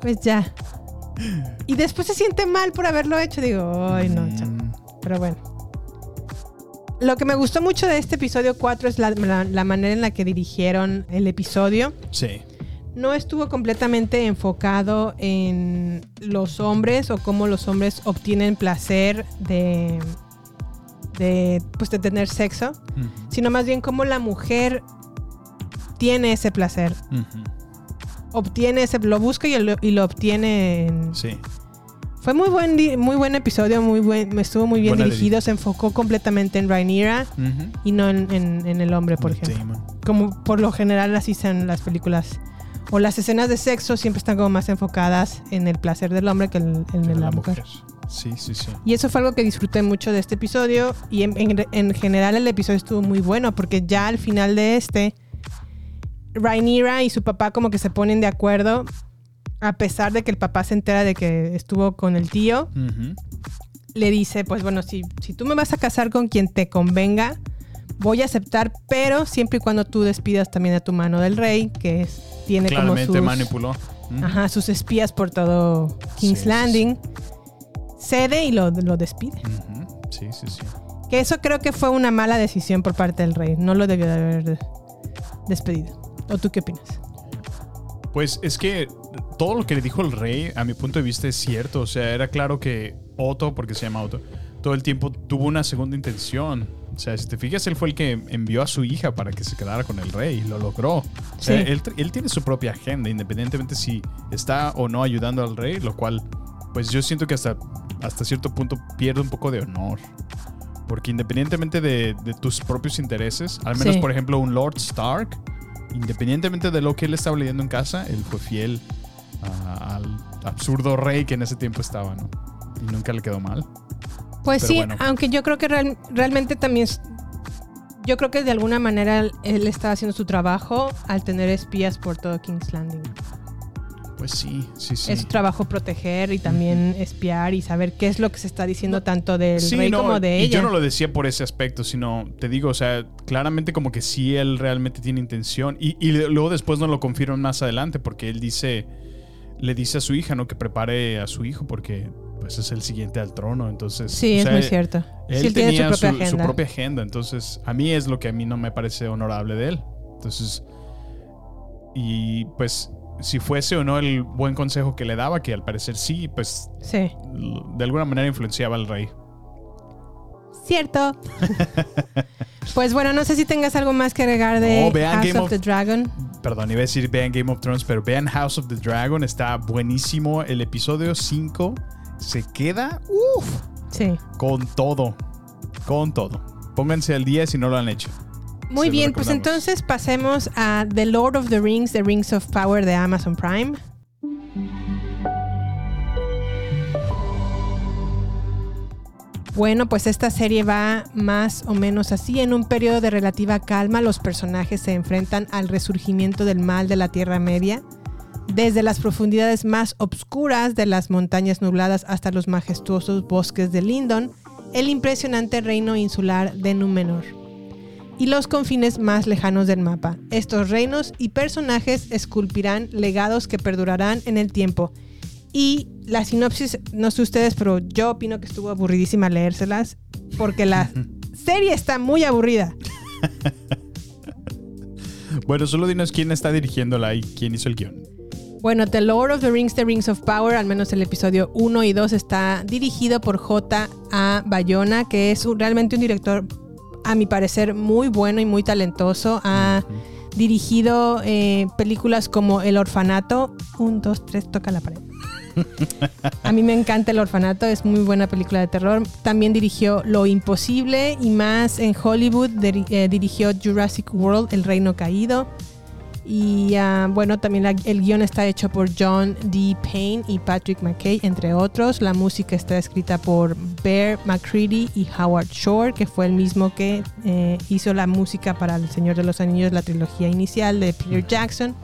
pues ya. Y después se siente mal por haberlo hecho. Digo, ay no, chavo". Mm, Pero bueno. Lo que me gustó mucho de este episodio 4 es la, la- la manera en la que dirigieron el episodio. Sí. No estuvo completamente enfocado en los hombres o cómo los hombres obtienen placer de, de, pues, de tener sexo, sino más bien cómo la mujer tiene ese placer. ujú. Obtiene ese, lo busca y lo, y lo obtiene. en- Sí. Fue muy buen, muy buen episodio, muy buen, estuvo muy bien Buena dirigido, se enfocó completamente en Rhaenyra y no en, en- en el hombre, por ejemplo. Como por lo general así son las películas. O las escenas de sexo siempre están como más enfocadas en el placer del hombre que en, en De la, mujer. Sí, sí, sí. Y eso fue algo que disfruté mucho de este episodio. Y en, en- en general el episodio estuvo muy bueno porque ya al final de este, Rhaenyra y su papá como que se ponen de acuerdo. A pesar de que el papá se entera de que estuvo con el tío, le dice, pues bueno, si, si tú me vas a casar con quien te convenga, voy a aceptar, pero siempre y cuando tú despidas también a tu mano del rey, que es, tiene como sus, manipuló. Ajá, sus espías por todo King's Sí, sí, Landing. Cede y lo, lo despide. Sí, sí, sí. Que eso creo que fue una mala decisión por parte del rey. No lo debió de haber de- despedido. ¿O tú qué opinas? Pues es que todo lo que le dijo el rey, a mi punto de vista, es cierto. O sea, era claro que Otto, porque se llama Otto, todo el tiempo tuvo una segunda intención. O sea, si te fijas, él fue el que envió a su hija para que se quedara con el rey y lo logró. O sea, Sí. él, él tiene su propia agenda, independientemente si está o no ayudando al rey, lo cual, pues yo siento que hasta, hasta cierto punto pierde un poco de honor. Porque independientemente de, de tus propios intereses, al menos Sí. por ejemplo un Lord Stark, independientemente de lo que él estaba leyendo en casa, él fue fiel a- al absurdo rey que en ese tiempo estaba, ¿no? Y nunca le quedó mal. Pues Pero sí, bueno. aunque yo creo que real- realmente también... Yo creo que de alguna manera él- él estaba haciendo su trabajo al tener espías por todo King's Landing. Pues sí, sí, sí. Es su trabajo proteger y también espiar y saber qué es lo que se está diciendo tanto del Sí, rey no, como de y ella. yo no lo decía por ese aspecto, sino te digo, o sea, claramente como que sí él realmente tiene intención. Y, y luego después nos lo confirman más adelante, porque él dice, le dice a su hija, ¿no? Que prepare a su hijo, porque pues es el siguiente al trono. Entonces, Sí, o es muy cierto. Él Sí, él tiene su tenía propia su, propia agenda. Entonces, a mí es lo que a mí no me parece honorable de él. Entonces, y pues, si fuese o no el buen consejo que le daba, que al parecer sí, pues Sí, de alguna manera influenciaba al rey. cierto. pues bueno, no sé si tengas algo más que agregar de No, vean House Game of, of- the Dragon. Perdón, iba a decir vean Game of Thrones, pero vean House of the Dragon. Está buenísimo. El episodio 5 se queda uf, Sí. con todo. Con todo. Pónganse al día si no lo han hecho. Muy Se bien, pues entonces pasemos a The Lord of the Rings, The Rings of Power de Amazon Prime. Bueno, pues esta serie va más o menos así. En un periodo de relativa calma, los personajes se enfrentan al resurgimiento del mal de la Tierra Media. Desde las profundidades más obscuras de las montañas nubladas hasta los majestuosos bosques de Lindon, el impresionante reino insular de Númenor y los confines más lejanos del mapa. Estos reinos y personajes esculpirán legados que perdurarán en el tiempo. Y la sinopsis, no sé ustedes, pero yo opino que estuvo aburridísima leérselas porque la serie está muy aburrida. Bueno, solo dinos quién está dirigiéndola y quién hizo el guion. Bueno, The Lord of the Rings, The Rings of Power, al menos el episodio 1 y 2 está dirigido por J.A. Bayona, que es un- realmente un director a mi parecer, muy bueno y muy talentoso. Ha dirigido eh, películas como El Orfanato. Un, dos, tres, toca la pared. A mí me encanta El Orfanato, es muy buena película de terror. También dirigió Lo Imposible y más en Hollywood eh, dirigió Jurassic World, El Reino Caído. Y ah, bueno, también el guion está hecho por John D. Payne y Patrick McKay, entre otros. La música está escrita por Bear McCready y Howard Shore, que fue el mismo que eh, hizo la música para El Señor de los Anillos, la trilogía inicial de Peter Jackson.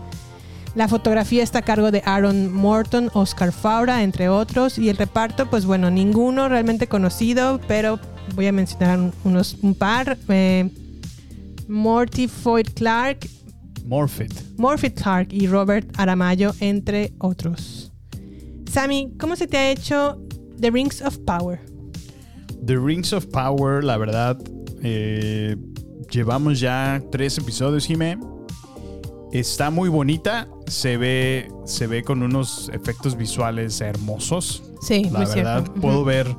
La fotografía está a cargo de Aaron Morton, Oscar Faura, entre otros. Y el reparto, pues bueno, ninguno realmente conocido, pero voy a mencionar un- unos, un par. Eh, Morty Foyt Clark, Morphet. Morphy Clark y Robert Aramayo, entre otros. Sammy, ¿cómo se te ha hecho The Rings of Power? The Rings of Power, la verdad, eh, llevamos ya tres episodios, Jime. Está muy bonita, se ve, se ve con unos efectos visuales hermosos. Sí, La muy verdad, cierto. puedo Ujú. ver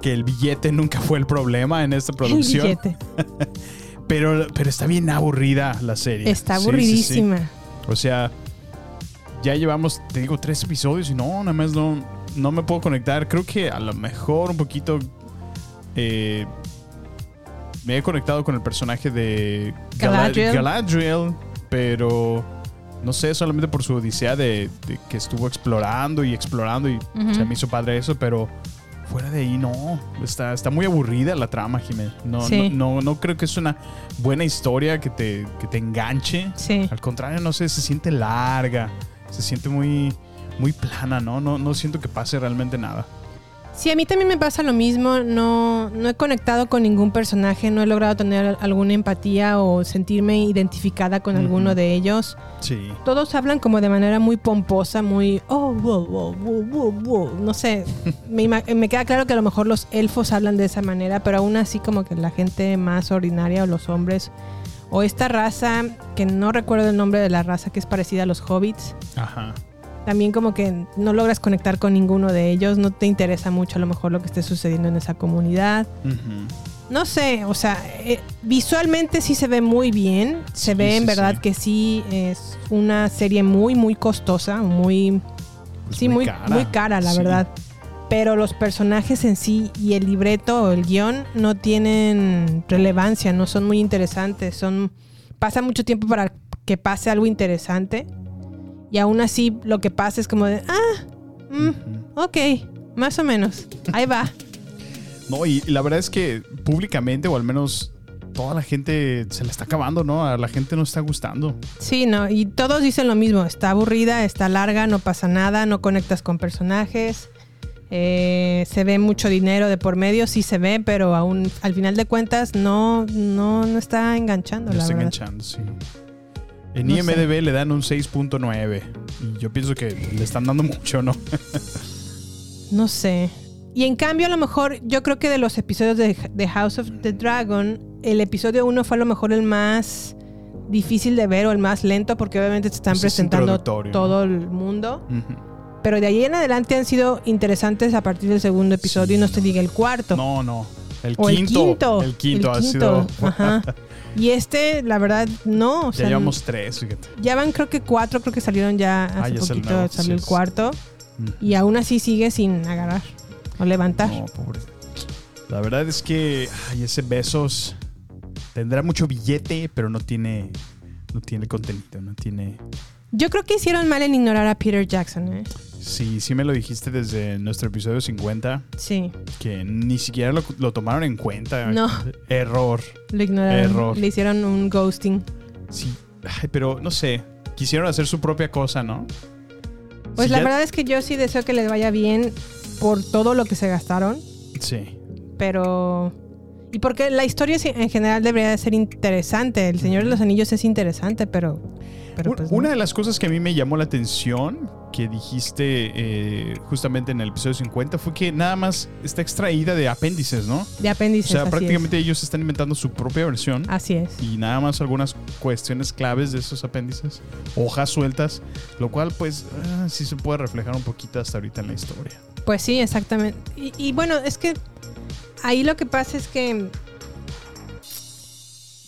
que el billete nunca fue el problema en esta El producción. billete. Pero, pero está bien aburrida la serie. Está Sí, sí, sí. aburridísima. O sea, ya llevamos, te digo, tres episodios y no, nada más no, no me puedo conectar. Creo que a lo mejor un poquito eh, me he conectado con el personaje de Gala- Galadriel. Galadriel, pero no sé, solamente por su odisea de, de que estuvo explorando y explorando y se me hizo padre eso, pero fuera de ahí no, está, está muy aburrida la trama, Jiménez. No, Sí. no, no, no creo que es una buena historia que te, que te enganche. Sí. Al contrario, no sé, se siente larga, se siente muy, muy plana, ¿no? No, no siento que pase realmente nada. Sí, a mí también me pasa lo mismo. No, no he conectado con ningún personaje, no he logrado tener alguna empatía o sentirme identificada con alguno Ujú. de ellos. Sí. Todos hablan como de manera muy pomposa, muy oh, wow, wow, wow, wow, wow". No sé, me, me queda claro que a lo mejor los elfos hablan de esa manera, pero aún así como que la gente más ordinaria o los hombres o esta raza, que no recuerdo el nombre de la raza que es parecida a los hobbits, Ajá. También como que no logras conectar con ninguno de ellos, no te interesa mucho a lo mejor lo que esté sucediendo en esa comunidad. No sé, o sea, eh, visualmente sí se ve muy bien. Se Sí, ve en verdad sí. que sí es una serie muy, muy costosa, muy, Pues sí, muy, muy cara, la verdad. Pero los personajes en sí y el libreto o el guion no tienen relevancia, no son muy interesantes. Son pasa mucho tiempo para que pase algo interesante y aún así lo que pasa es como de ah, mm, ok, más o menos, ahí va. No, y, y la verdad es que públicamente, o al menos toda la gente se la está acabando, ¿no? A la gente no está gustando. Sí, no, y todos dicen lo mismo, está aburrida, está larga, no pasa nada, no conectas con personajes, eh, se ve mucho dinero de por medio, sí se ve, pero aún al final de cuentas no, no, no está enganchando, No la está verdad. enganchando, sí. En No IMDB le dan un 6.9. Y yo pienso que le están dando mucho, ¿no? No sé. Y en cambio, a lo mejor, yo creo que de los episodios de, de House of the Dragon, el episodio 1 fue a lo mejor el más difícil de ver o el más lento, porque obviamente te están Pues es presentando todo el mundo. Ujú. Pero de ahí en adelante han sido interesantes a partir del segundo episodio y no se diga el cuarto. No, no. El o quinto. el quinto. El quinto El ha sido. Ajá. Y este, la verdad, no. O ya llevamos tres, fíjate. ya van creo que cuatro, creo que salieron ya hace Ah, ya salió poquito, nuevo, salió sí, el cuarto. Y aún así sigue sin agarrar o levantar. No, pobre. La verdad es que ay, ese Besos tendrá mucho billete, pero no tiene no tiene contenido, no tiene Yo creo que hicieron mal en ignorar a Peter Jackson, ¿eh? Sí, sí me lo dijiste desde nuestro episodio 50 Sí, que ni siquiera lo, lo tomaron en cuenta. No. Error. lo ignoraron. Error. Le hicieron un ghosting. Sí, ay, pero no sé, quisieron hacer su propia cosa, ¿no? Pues Si la ya- verdad es que yo sí deseo que les vaya bien por todo lo que se gastaron. Sí. pero... Y porque la historia en general debería de ser interesante. El Señor de los Anillos es interesante, pero... pero pues no. Una de las cosas que a mí me llamó la atención que dijiste eh, justamente en el episodio 50 fue que nada más está extraída de apéndices, ¿no? De O apéndices, sea, así prácticamente ellos están inventando su propia versión. Así es. y nada más algunas cuestiones claves de esos apéndices, hojas sueltas, lo cual pues ah, sí se puede reflejar un poquito hasta ahorita en la historia. Pues sí, exactamente. Y, y bueno, es que ahí lo que pasa es que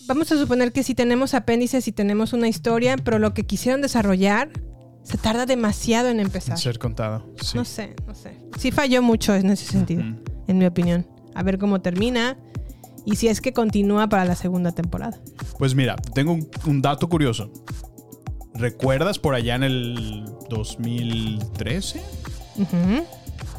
vamos a suponer que si tenemos apéndices y tenemos una historia, pero lo que quisieron desarrollar se tarda demasiado en empezar. Ser contado. Sí. No sé, no sé. Sí falló mucho en ese sentido, en mi opinión. A ver cómo termina y si es que continúa para la segunda temporada. Pues mira, tengo un, un dato curioso. ¿Recuerdas por allá en el 2013? Ujú.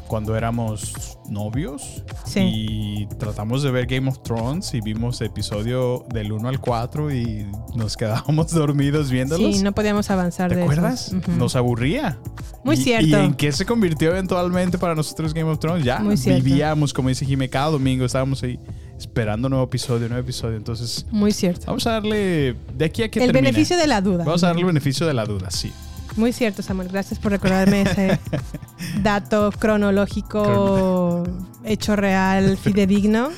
Cuando éramos novios Sí. y tratamos de ver Game of Thrones y vimos episodio del 1 al 4 y nos quedábamos dormidos viéndolos. Sí, no podíamos avanzar ¿Te de acuerdas? eso. Ujú. Nos aburría. Muy Y- cierto. ¿Y en qué se convirtió eventualmente para nosotros Game of Thrones? Ya Muy cierto. vivíamos, como dice Jimé, cada domingo estábamos ahí esperando nuevo episodio, nuevo episodio. Entonces, Muy cierto. vamos a darle de aquí a que El termine. beneficio de la duda. Vamos a darle el beneficio de la duda, sí. Muy cierto, Samuel. Gracias por recordarme ese dato cronológico, hecho real, fidedigno.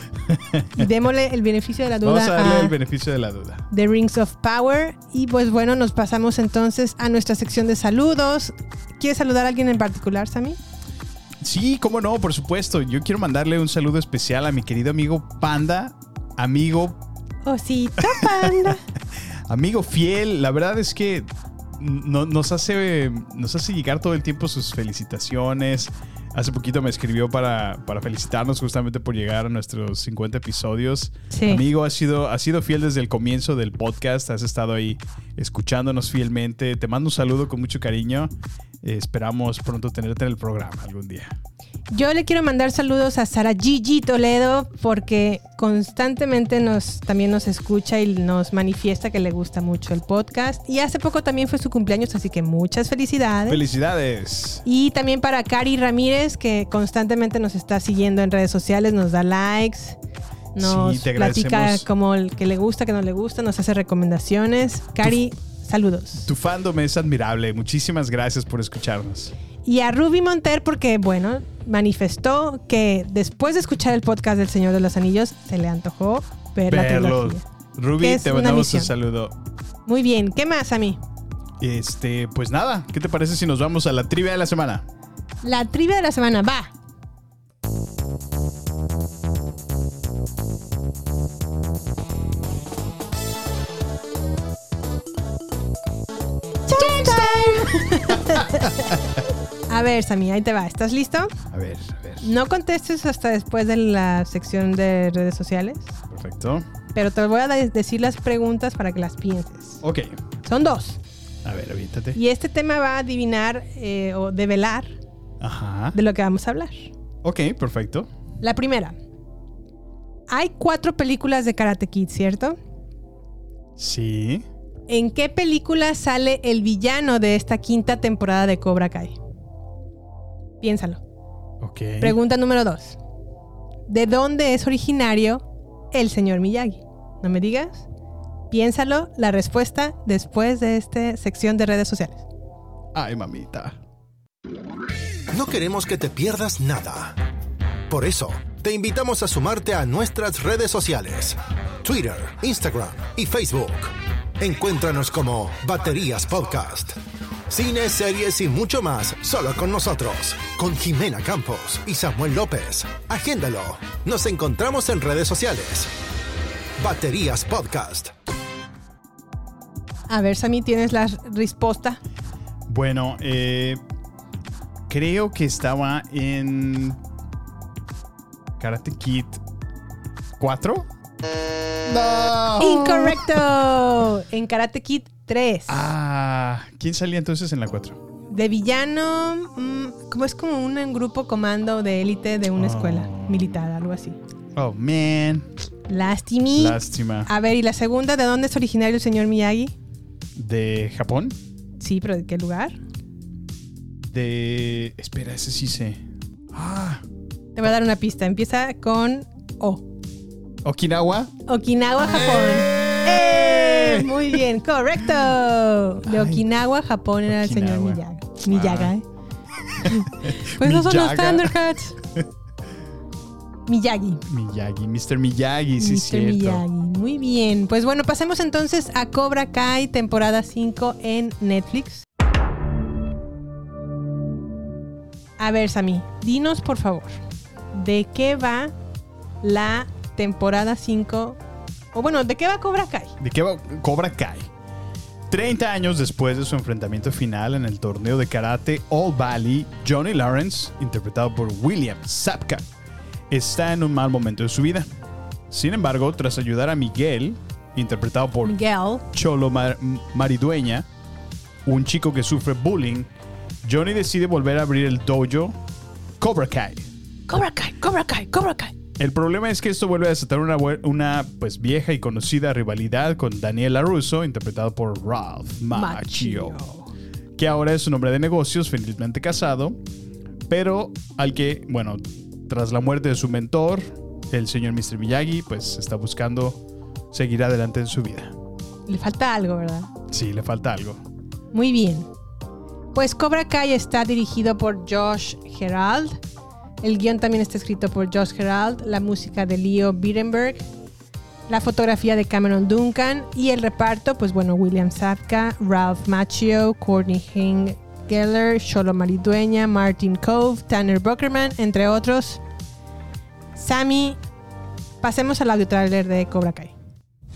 Y démosle el beneficio de la duda Vamos a darle a el beneficio de la duda. The Rings of Power. Y pues bueno, nos pasamos entonces a nuestra sección de saludos. ¿Quieres saludar a alguien en particular, Sammy? Sí, cómo no, por supuesto. Yo quiero mandarle un saludo especial a mi querido amigo Panda, amigo Osito Panda. Amigo fiel, la verdad es que no- nos, hace, nos hace llegar todo el tiempo sus felicitaciones. Hace poquito me escribió para, para felicitarnos justamente por llegar a nuestros 50 episodios. Sí. Amigo, has sido, has sido fiel desde el comienzo del podcast, has estado ahí escuchándonos fielmente. Te mando un saludo con mucho cariño. Eh, esperamos pronto tenerte en el programa algún día. Yo le quiero mandar saludos a Sara Gigi Toledo porque constantemente nos también nos escucha y nos manifiesta que le gusta mucho el podcast. Y hace poco también fue su cumpleaños, así que muchas felicidades. Felicidades. y también para Cari Ramírez, que constantemente nos está siguiendo en redes sociales, nos da likes, nos Sí, platica como el que le gusta, que no le gusta, nos hace recomendaciones. Cari, saludos. Tu fandom es admirable. Muchísimas gracias por escucharnos. Y a Ruby Monter porque, bueno, manifestó que después de escuchar el podcast del Señor de los Anillos, se le antojó ver la Verlo. trilogía. Ruby, te mandamos un saludo. Muy bien, ¿qué más a mí? Este, pues nada, ¿qué te parece si nos vamos a la trivia de la semana? La trivia de la semana, va. A ver, Sammy, ahí te va. ¿Estás listo? A ver, a ver. No contestes hasta después de la sección de redes sociales, Perfecto. pero te voy a de- decir las preguntas para que las pienses. Ok. Son dos. A ver, aviéntate. Y este tema va a adivinar eh, o develar Ajá. de lo que vamos a hablar. Ok, perfecto. La primera. Hay cuatro películas de Karate Kid, ¿cierto? Sí. ¿En qué película sale el villano de esta quinta temporada de Cobra Kai? Piénsalo. Ok. Pregunta número dos. ¿De dónde es originario el señor Miyagi? No me digas. Piénsalo, la respuesta después de esta sección de redes sociales. Ay, mamita. No queremos que te pierdas nada. Por eso, te invitamos a sumarte a nuestras redes sociales. Twitter, Instagram y Facebook. Encuéntranos como Baterías Podcast. Cine, series y mucho más solo con nosotros. Con Jimena Campos y Samuel López. Agéndalo. Nos encontramos en redes sociales. Baterías Podcast. A ver, Sammy, ¿tienes la respuesta? Bueno, eh, creo que estaba en Karate Kid 4. No. Incorrecto. En Karate Kid 3. Ah, ¿quién salía entonces en la 4? De villano, mm, como es como un, un grupo comando de élite de una Oh. escuela militar, algo así. Oh, man. Lástima. Lástima. A ver, ¿y la segunda de dónde es originario el señor Miyagi? ¿De Japón? Sí, pero ¿de qué lugar? De. Espera, ese sí sé. Ah, Te voy a dar una pista. Empieza con O. Okinawa. Okinawa, Japón. ¡Eh! Muy bien, correcto. De. Okinawa, Japón era el señor Okinawa. Miyaga. Miyaga, ¿eh? pues no son los Miyaga. Thundercats. Miyagi. Miyagi, Mr. Miyagi, sí, Mr. cierto. Miyagi. Muy bien. Pues bueno, pasemos entonces a Cobra Kai, temporada 5 en Netflix. A ver, Sami, dinos por favor, ¿de qué va la temporada 5 O bueno, ¿de qué va Cobra Kai? ¿De qué va Cobra Kai? 30 años después de su enfrentamiento final en el torneo de karate All Valley, Johnny Lawrence, interpretado por William Sapka, está en un mal momento de su vida. Sin embargo, tras ayudar a Miguel, interpretado por Miguel. Cholo Mar- Maridueña, un chico que sufre bullying, Johnny decide volver a abrir el dojo Cobra Kai. Cobra Kai, Cobra Kai, Cobra Kai. El problema es que esto vuelve a desatar una, pues vieja y conocida rivalidad con Daniel LaRusso, interpretado por Ralph Macchio, que ahora es un hombre de negocios, felizmente casado, pero al que, bueno, tras la muerte de su mentor, el señor Mr. Miyagi, pues está buscando seguir adelante en su vida. Le falta algo, ¿verdad? Sí, le falta algo. Muy bien. Pues Cobra Kai está dirigido por Josh Gerald. El guion también está escrito por Josh Gerald. La música de Leo Birenberg. La fotografía de Cameron Duncan. Y el reparto, pues bueno, William Sapka, Ralph Macchio, Courtney Hing Geller, Sholo Maridueña, Martin Cove, Tanner Buckerman, entre otros. Sammy, pasemos al audio trailer de Cobra Kai.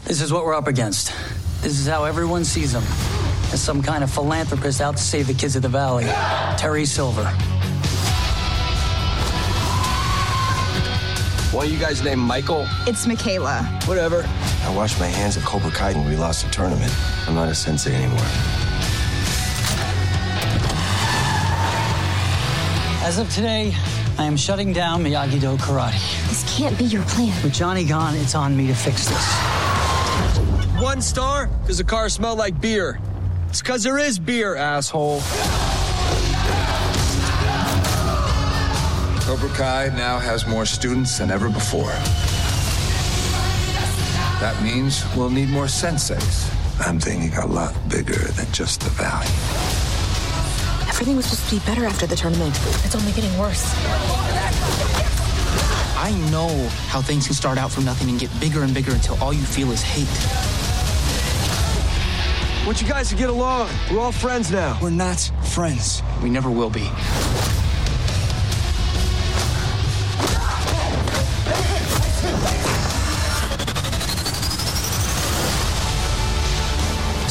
This is what we're up against. This is how everyone sees him. As some kind of philanthropist out to save the kids of the valley. Terry Silver. Why are you guys named Michael? It's Michaela. Whatever. I washed my hands of Cobra Kai when we lost the tournament. I'm not a sensei anymore. As of today, I am shutting down Miyagi-Do Karate. This can't be your plan. With Johnny gone, it's on me to fix this. One star? Because the car smelled like beer. It's because there is beer, asshole. Cobra Kai now has more students than ever before. That means we'll need more senseis. I'm thinking a lot bigger than just the valley. Everything was supposed to be better after the tournament. It's only getting worse. I know how things can start out from nothing and get bigger and bigger until all you feel is hate. I want you guys to get along. We're all friends now. We're not friends. We never will be.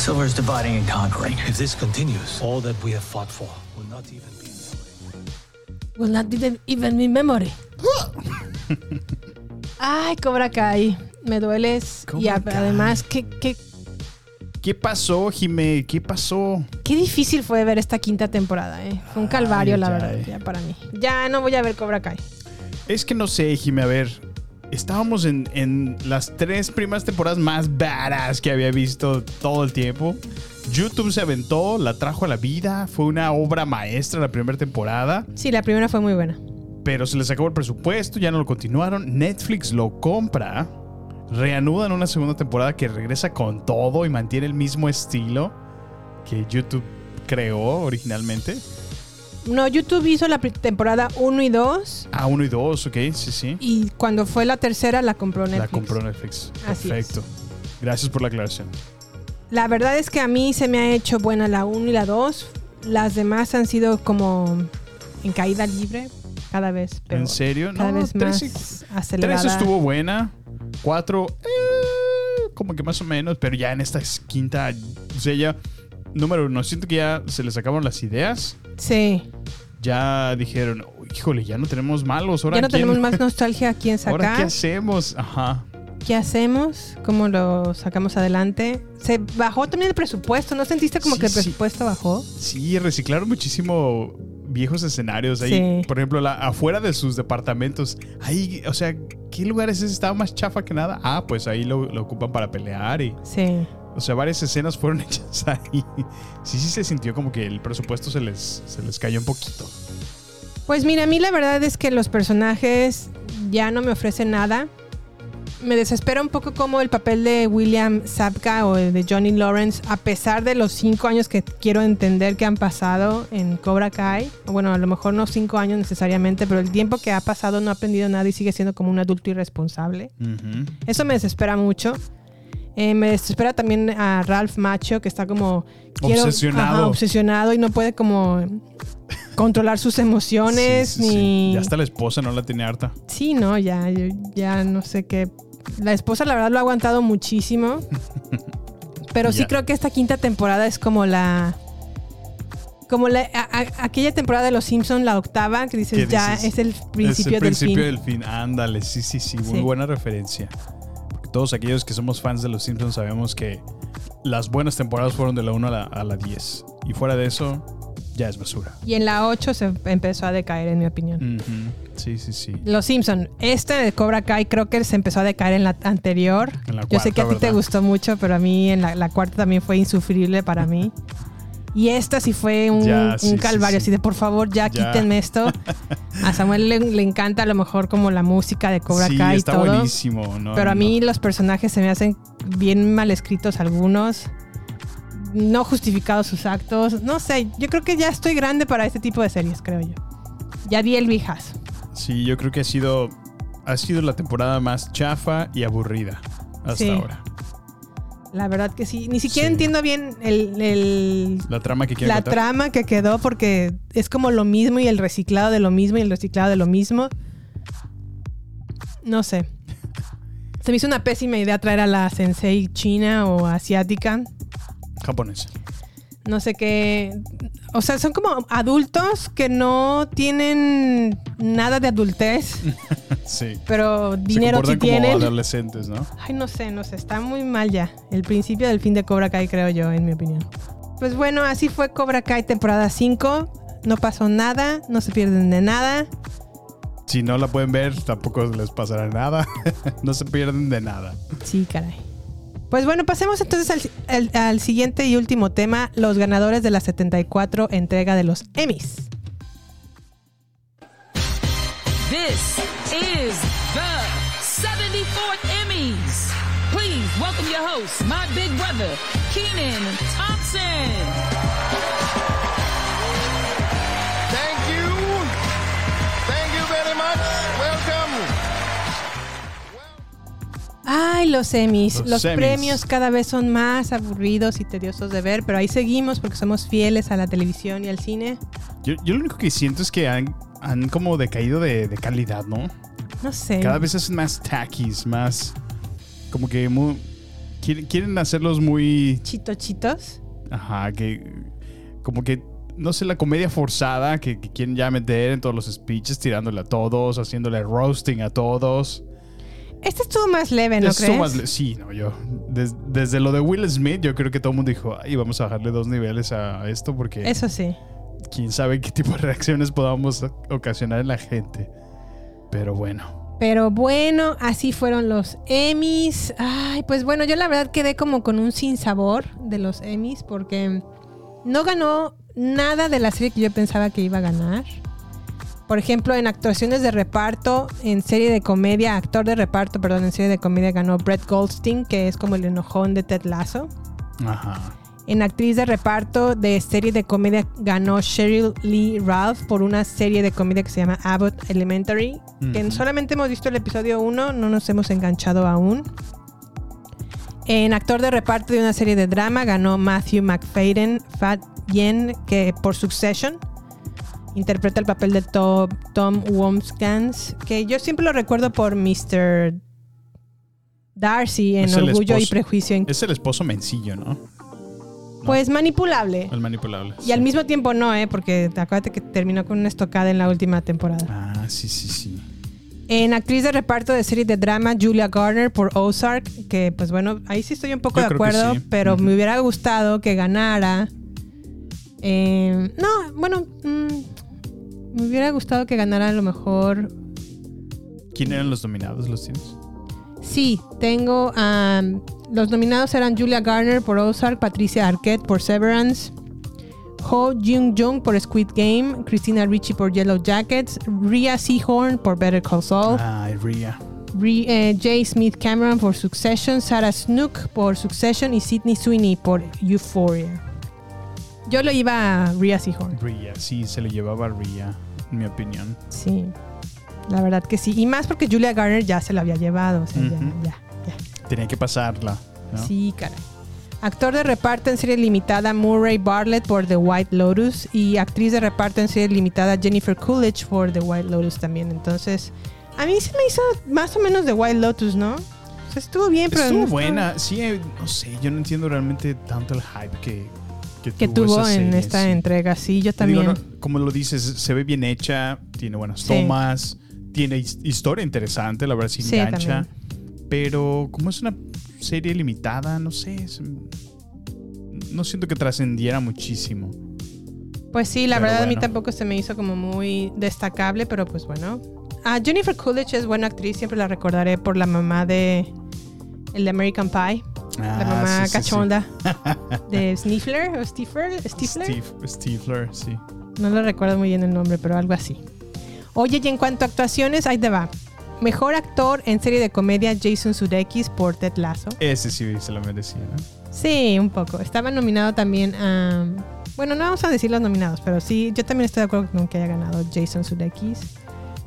Silver's dividing and conquering. If this continues, all that we have fought for will not even be. Will not even, even be memory. Ay, Cobra Kai. Me dueles. y Cobra a- Kai. además, qué, qué, ¿Qué pasó, Jime? ¿Qué pasó? qué difícil fue ver esta quinta temporada. ¿eh? Fue un calvario, Ay, la ay, verdad, ya para mí. Ya no voy a ver Cobra Kai. Es que no sé, Jime, a ver. Estábamos en, en las tres primeras temporadas más badass que había visto todo el tiempo. YouTube se aventó, la trajo a la vida. Fue una obra maestra la primera temporada. Sí, la primera fue muy buena. Pero se les acabó el presupuesto, ya no lo continuaron. Netflix lo compra. Reanudan una segunda temporada que regresa con todo y mantiene el mismo estilo que YouTube creó originalmente. No, YouTube hizo la temporada 1 y 2 Ah, uno y dos, ok, sí, sí. y cuando fue la tercera la compró Netflix. La compró Netflix. Perfecto. Gracias por la aclaración. La verdad es que a mí se me ha hecho buena la 1 y la 2. Las demás han sido como en caída libre cada vez. ¿En serio? Cada No, vez tres más y- acelerada. Tres estuvo buena. Cuatro, eh, como que más o menos. Pero ya en esta quinta, o sea, ya. Número uno, siento que ya se les acabaron las ideas. Sí. Ya dijeron, híjole, ya no tenemos malos. Ahora Ya no quién- tenemos más nostalgia a quién ¿Ahora sacar. qué hacemos? Ajá. ¿Qué hacemos? ¿Cómo lo sacamos adelante? Se bajó también el presupuesto. ¿No sentiste como Sí, que el sí. presupuesto bajó? Sí, reciclaron muchísimo viejos escenarios ahí. Sí. Por ejemplo, la, afuera de sus departamentos. Ahí, o sea, ¿qué lugares ese estaba más chafa que nada? Ah, pues ahí lo, lo ocupan para pelear y. Sí. O sea, varias escenas fueron hechas ahí. Sí, sí se sintió como que el presupuesto se les, se les cayó un poquito. Pues mira, a mí la verdad es que los personajes ya no me ofrecen nada. Me desespera un poco como el papel de William Sapka o el de Johnny Lawrence, a pesar de los cinco años que quiero entender que han pasado en Cobra Kai. Bueno, a lo mejor no cinco años necesariamente, pero el tiempo que ha pasado no ha aprendido nada y sigue siendo como un adulto irresponsable. Eso me desespera mucho. Eh, me desespera también a Ralph Macho, que está como... Obsesionado. ajá, obsesionado y no puede como controlar sus emociones Sí, sí, sí. ni... Ya hasta la esposa no la tenía harta. Sí, no, ya, yo ya no sé qué la esposa la verdad lo ha aguantado muchísimo. Pero sí Ya. creo que esta quinta temporada es como la... Como la, a- a- aquella temporada de Los Simpsons, la octava, que dices, ¿Qué ya es el principio, es el principio del del fin. fin. Ándale, sí, sí, sí. Muy buena referencia. Todos aquellos que somos fans de los Simpsons sabemos que las buenas temporadas fueron de la 1 a la, a la 10. Y fuera de eso, ya es basura. Y en la 8 se empezó a decaer, en mi opinión. Sí, sí, sí. Los Simpson, este de Cobra Kai creo que se empezó a decaer en la anterior. En la Yo sé que a ti cuarta, te gustó mucho, pero a mí en la, la cuarta también fue insufrible para mí. Y esta sí fue un, Ya, sí, calvario, sí. así de por favor ya, Ya. quítenme esto. A Samuel le, le encanta a lo mejor como la música de Cobra sí, Kai y está todo. buenísimo. ¿no? pero a No. mí los personajes se me hacen bien mal escritos algunos. No justificados sus actos. No sé, yo creo que ya estoy grande para este tipo de series, creo yo. Ya di el viejas. Sí, yo creo que ha sido, ha sido la temporada más chafa y aburrida hasta Sí. ahora. La verdad que sí. Ni siquiera Sí. entiendo bien el, el- La trama que la contar. trama que quedó porque es como lo mismo y el reciclado de lo mismo y el reciclado de lo mismo. No sé. Se me hizo una pésima idea traer a la sensei china o asiática. Japonés. No sé qué. O sea, son como adultos que no tienen nada de adultez, sí. pero Se dinero sí comportan como tienen. adolescentes, ¿no? Ay, no sé, no sé, está muy mal ya. El principio del fin de Cobra Kai, creo yo, en mi opinión. Pues bueno, así fue Cobra Kai temporada 5. No pasó nada, no se pierden de nada. Si no la pueden ver, tampoco les pasará nada. no se pierden de nada. Sí, caray. Pues bueno, pasemos entonces al, al- al siguiente y último tema, los ganadores de la 74 entrega de los Emmys. This is the 74th Emmys. Please welcome your host, my big brother, Keenan Thompson. Ay, los Emmys. Los premios cada vez son más aburridos y tediosos de ver, pero ahí seguimos porque somos fieles a la televisión y al cine. Yo, yo lo único que siento es que han, han como decaído de, de calidad, ¿no? No sé. Cada vez hacen más tackies, más. Como que muy. Quieren, quieren hacerlos muy. Chito chitos. Ajá, que. Como que. No sé, la comedia forzada que, que quieren ya meter en todos los speeches, tirándole a todos, haciéndole roasting a todos. Este estuvo más leve, ¿no Esto crees? más le- sí, no, yo. des- desde lo de Will Smith, yo creo que todo el mundo dijo, ay, vamos a bajarle dos niveles a esto porque Eso sí. quién sabe qué tipo de reacciones podamos ocasionar en la gente. Pero bueno. Pero bueno, así fueron los Emmys. Ay, pues bueno, yo la verdad quedé como con un sinsabor de los Emmys porque no ganó nada de la serie que yo pensaba que iba a ganar. Por ejemplo, en actuaciones de reparto, en serie de comedia, actor de reparto, perdón, en serie de comedia ganó Brett Goldstein, que es como el enojón de Ted Lasso. Ajá. En actriz de reparto de serie de comedia ganó Cheryl Lee Ralph por una serie de comedia que se llama Abbott Elementary. Que Ujú. solamente hemos visto el episodio 1, no nos hemos enganchado aún. En actor de reparto de una serie de drama ganó Matthew McFadden Fat Yen, que por Succession interpreta el papel de To- Tom Womskans, que yo siempre lo recuerdo por Mr. Darcy en Orgullo y Prejuicio. Es el esposo mencillo, ¿no? Pues manipulable. El manipulable. Y al mismo tiempo no, ¿eh? Porque acuérdate que terminó con una estocada en la última temporada. Ah, sí, sí, sí. En actriz de reparto de serie de drama, Julia Garner por Ozark, que pues bueno, ahí sí estoy un poco Yo de acuerdo, sí. pero me hubiera gustado que ganara. eh, no, bueno, mm, me hubiera gustado que ganara a lo mejor. ¿Quién eran los dominados? ¿Los tienes? Sí, tengo. am, los nominados eran Julia Garner por Ozark, Patricia Arquette por Severance, Ho Jung Jung por Squid Game, Christina Ricci por Yellow Jackets, Rhea Seahorn por Better Call Saul. Ay, Ria. Re- eh, J. Smith Cameron por Succession, Sarah Snook por Succession y Sidney Sweeney por Euphoria. Yo lo iba a Rhea Seahorn. Ria, sí, se le llevaba a Ria, en mi opinión. Sí, la verdad que sí. Y más porque Julia Garner ya se lo había llevado. O sea, ya- Ujú. ya, Tenía que pasarla, ¿no? Sí, caray. Actor de reparto en serie limitada Murray Bartlett por The White Lotus y actriz de reparto en serie limitada Jennifer Coolidge por The White Lotus también. Entonces, a mí se me hizo más o menos The White Lotus, ¿no? sea, estuvo bien, pero Estuvo no buena. Sí, eh, no sé, yo no entiendo realmente tanto el hype que, que, Que tuvo en serie, esta sí. entrega, sí, yo digo, también. no, como lo dices, se ve bien hecha, tiene buenas Sí. tomas, tiene his- historia interesante, la verdad sí engancha. Pero como es una serie limitada, no sé, no siento que trascendiera muchísimo. Pues sí, la Pero verdad a mí tampoco se me hizo como muy destacable, pero pues bueno. Ah, Jennifer Coolidge es buena actriz, siempre la recordaré por la mamá de el de American Pie, la Ah, mamá sí, sí, sí. cachonda de Sniffler o Stifler, Stifler. Steve, Stifler, sí. No lo recuerdo muy bien el nombre, pero algo así. Oye, y en cuanto a actuaciones, ahí te va. Mejor actor en serie de comedia Jason Sudeikis por Ted Lasso. Ese sí se lo merecía, ¿no? Sí, un poco. Estaba nominado también a... Bueno, no vamos a decir los nominados, pero sí, yo también estoy de acuerdo con que haya ganado Jason Sudeikis.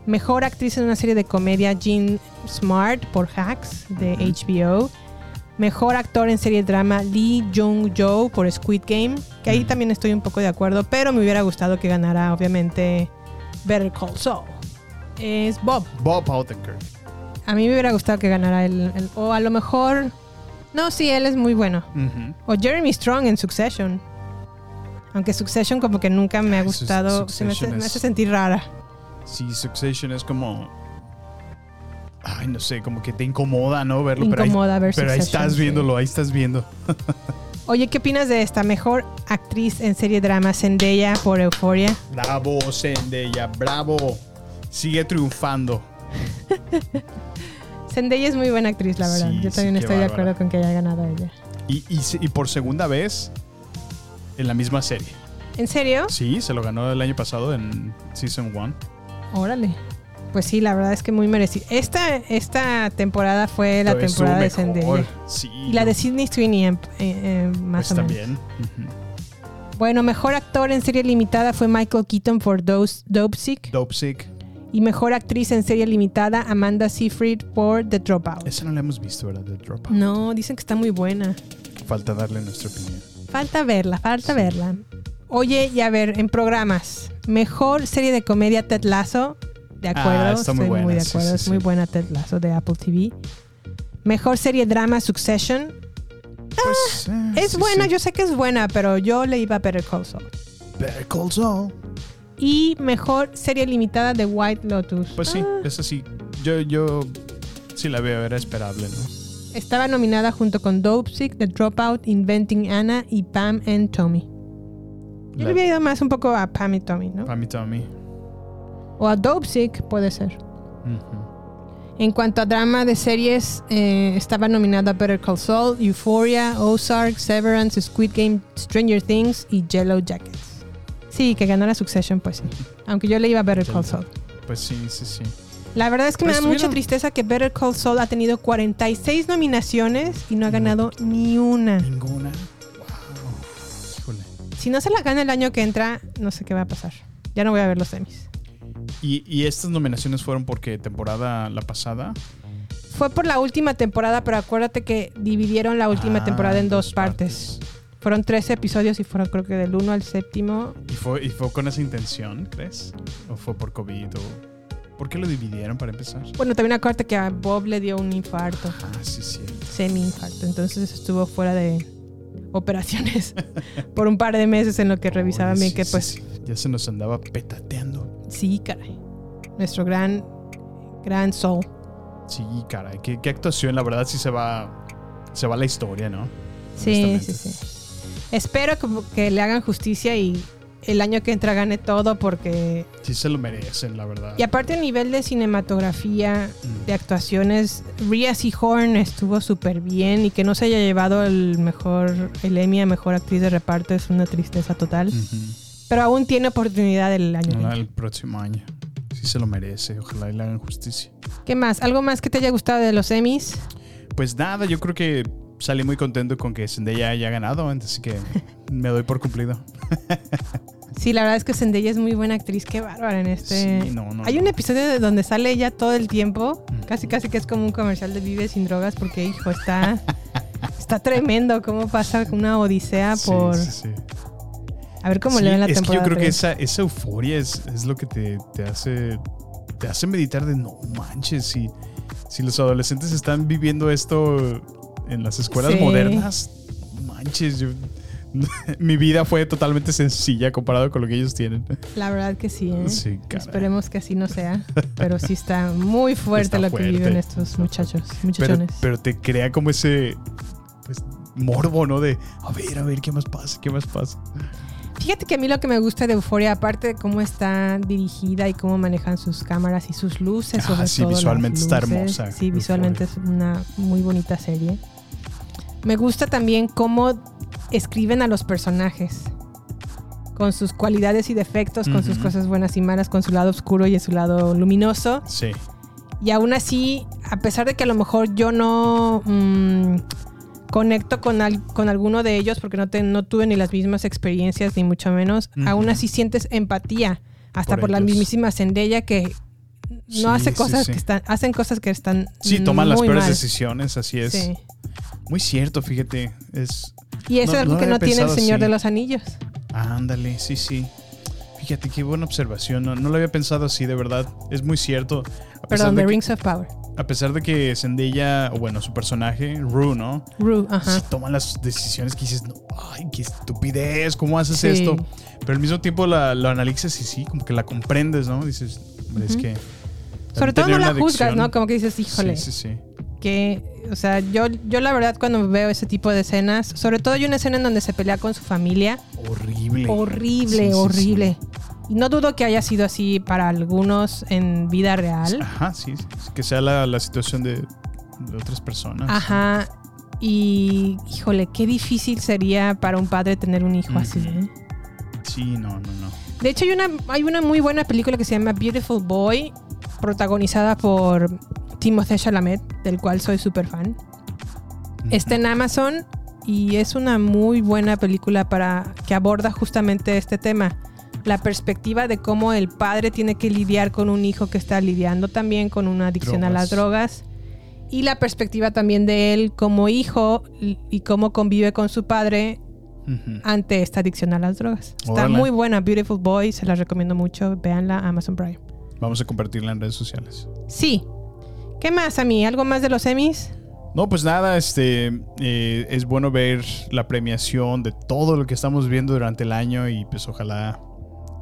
Mejor actriz en una serie de comedia Jean Smart por Hacks de HBO. Mejor actor en serie drama Lee Jung-jo por Squid Game, que ahí también estoy un poco de acuerdo, pero me hubiera gustado que ganara obviamente Better Call Saul. Es Bob. Bob Odenkirk. A mí me hubiera gustado que ganara el, el- o a lo mejor no, sí, él es muy bueno. O Jeremy Strong en Succession. Aunque Succession como que nunca me ha gustado, se me hace sentir rara. Sí, Succession es como. Ay, no sé, como que te incomoda, ¿no? Verlo. pero ahí- Incomoda Pero ahí estás sí. viéndolo, ahí estás viendo. Oye, ¿qué opinas de esta mejor actriz en serie drama Zendaya por Euphoria? Bravo, Zendaya, bravo. Sigue triunfando. Zendaya es muy buena actriz, la verdad. Sí, Yo también estoy de acuerdo con que haya ganado ella. Y, y por segunda vez en la misma serie. ¿En serio? Sí, se lo ganó el año pasado en Season 1. Órale. Pues sí, la verdad es que muy merecido. Esta, esta temporada fue la Pero temporada de. Zendaya. Sí. Y la de Sidney Sweeney, eh, eh, más Pues o menos. también. Bueno, mejor actor en serie limitada fue Michael Keaton por Dopesick. Dopesick. Y mejor actriz en serie limitada, Amanda Seyfried por The Dropout. Esa no la hemos visto, ¿verdad? The Dropout. No, dicen que está muy buena. Falta darle nuestra opinión. Falta verla, falta verla. Oye, y a ver, en programas. Mejor serie de comedia Ted Lasso. De acuerdo, Ah, muy estoy buena, muy de acuerdo. sí, es muy buena Ted Lasso de Apple TV. Mejor serie drama Succession. Pues, eh, Es buena, yo sé que es buena, pero yo le iba a Better Call Saul. Better Call Saul. Y mejor serie limitada de White Lotus. Pues sí, Ah, esa sí. Yo, yo sí la veo, era esperable, ¿no? Estaba nominada junto con Dopesick, The Dropout, Inventing Anna y Pam and Tommy. Yo le había ido más un poco a Pam y Tommy, ¿no? Para mí, Tommy. O a Dopesick, puede ser. En cuanto a drama de series, eh, estaba nominada Better Call Saul, Euphoria, Ozark, Severance, Squid Game, Stranger Things y Yellow Jackets. Sí, que ganó la Succession, pues sí. Aunque yo le iba a Better Call Saul. Pues sí, sí, sí. La verdad es que me Pero da mucha tristeza que Better Call Saul ha tenido 46 nominaciones y no ha ganado ni una. Ninguna. Híjole. Si no se la gana el año que entra, no sé qué va a pasar. Ya no voy a ver los Emmys. Y, y estas nominaciones fueron porque temporada la pasada. Fue por la última temporada, pero acuérdate que dividieron la última Ah, temporada en dos dos partes. Fueron 13 episodios y fueron creo que del 1 al séptimo. ¿Y fue, ¿Y fue con esa intención, crees? ¿O fue por COVID? O... ¿Por qué lo dividieron para empezar? Bueno, también acuérdate que a Bob le dio un infarto, Ah, sí, sí. semi-infarto. Entonces estuvo fuera de operaciones por un par de meses en lo que revisaban bien sí, que sí, pues sí. Ya se nos andaba petateando. Sí, caray. Nuestro gran, gran soul. Sí, caray. Qué, qué actuación, la verdad sí se va. Se va la historia, ¿no? Sí, sí, sí. Espero que, que le hagan justicia y el año que entra gane todo porque... Sí se lo merecen, la verdad. Y aparte a nivel de cinematografía, Mm. de actuaciones, Rhea Seahorn estuvo súper bien y que no se haya llevado el mejor, el Emmy a Mejor Actriz de Reparto es una tristeza total. Pero aún tiene oportunidad el año entra. el próximo año. Sí se lo merece. Ojalá y le hagan justicia. ¿Qué más? ¿Algo más que te haya gustado de los Emmys? Pues nada, yo creo que salí muy contento con que Zendaya haya ganado, así que me doy por cumplido. Sí, la verdad es que Zendaya es muy buena actriz, qué bárbara en este. Sí, no, no, Hay no. un episodio de donde sale ella todo el tiempo, casi casi que es como un comercial de Vive sin drogas, porque hijo, está está tremendo cómo pasa una odisea Sí, por sí, sí. A ver cómo Sí, le ven la es que yo creo que esa, esa euforia es, es lo que te, te hace te hace meditar de no manches si, si los adolescentes están viviendo esto en las escuelas Sí. modernas, manches, yo- mi vida fue totalmente sencilla comparado con lo que ellos tienen. La verdad que sí, ¿eh? Sí. Esperemos que así no sea. Pero sí está muy fuerte Está lo fuerte. que viven estos muchachos, Pero, muchachones. pero te crea como ese pues, morbo, ¿no? De a ver, a ver, ¿qué más pasa? ¿Qué más pasa? Fíjate que a mí lo que me gusta de Euforia, aparte de cómo está dirigida y cómo manejan sus cámaras y sus luces, Ah, sí, visualmente está hermosa, Sí, visualmente es una muy bonita serie. Me gusta también cómo escriben a los personajes. Con sus cualidades y defectos, con sus cosas buenas y malas, con su lado oscuro y su lado luminoso. Sí. Y aún así, a pesar de que a lo mejor yo no mm, conecto con, al- con alguno de ellos, porque no, te- no tuve ni las mismas experiencias, ni mucho menos, aún así sientes empatía, hasta Por por, la mismísima Zendaya que Sí, no hace cosas sí. que están, hacen cosas que están Sí, toman las peores mal. decisiones, así es. Muy cierto, fíjate. Es, Y eso es algo que no tiene el Señor así. de los Anillos. Ándale, sí, sí. Fíjate qué buena observación. No, no lo había pensado así, de verdad. Es muy cierto. A pesar Perdón, de The que- Rings of Power. A pesar de que Zendaya, o bueno, su personaje, Rue, ¿no? Rue, ajá. Sí toman las decisiones que dices, no, ay, qué estupidez, ¿cómo haces Sí. esto? Pero al mismo tiempo la, lo analizas y sí, como que la comprendes, ¿no? Dices, hombre, es que... Sobre todo no la juzgas, ¿no? Como que dices, híjole. Sí, sí, sí. que, o sea, yo, yo la verdad cuando veo ese tipo de escenas, sobre todo hay una escena en donde se pelea con su familia, Horrible. horrible, Sí, sí, horrible. Y no dudo que haya sido así para algunos en vida real. Ajá, sí. Que sea la, la situación de, de otras personas. Ajá. Y, híjole, qué difícil sería para un padre tener un hijo así. ¿eh? Sí, no, no, no. De hecho, hay una, hay una muy buena película que se llama Beautiful Boy, protagonizada por Timothée Chalamet, del cual soy súper fan. Está en Amazon y es una muy buena película para que aborda justamente este tema. La perspectiva de cómo el padre tiene que lidiar con un hijo que está lidiando también con una adicción a las drogas. Y la perspectiva también de él como hijo y cómo convive con su padre ante esta adicción a las drogas. Está Órale. muy buena, Beautiful Boy, se la recomiendo mucho. Véanla, Amazon Prime. Vamos a compartirla en redes sociales. Sí. ¿Qué más, a mí? ¿Algo más de los Emmys? No, pues nada, este eh, es bueno ver la premiación de todo lo que estamos viendo durante el año y pues ojalá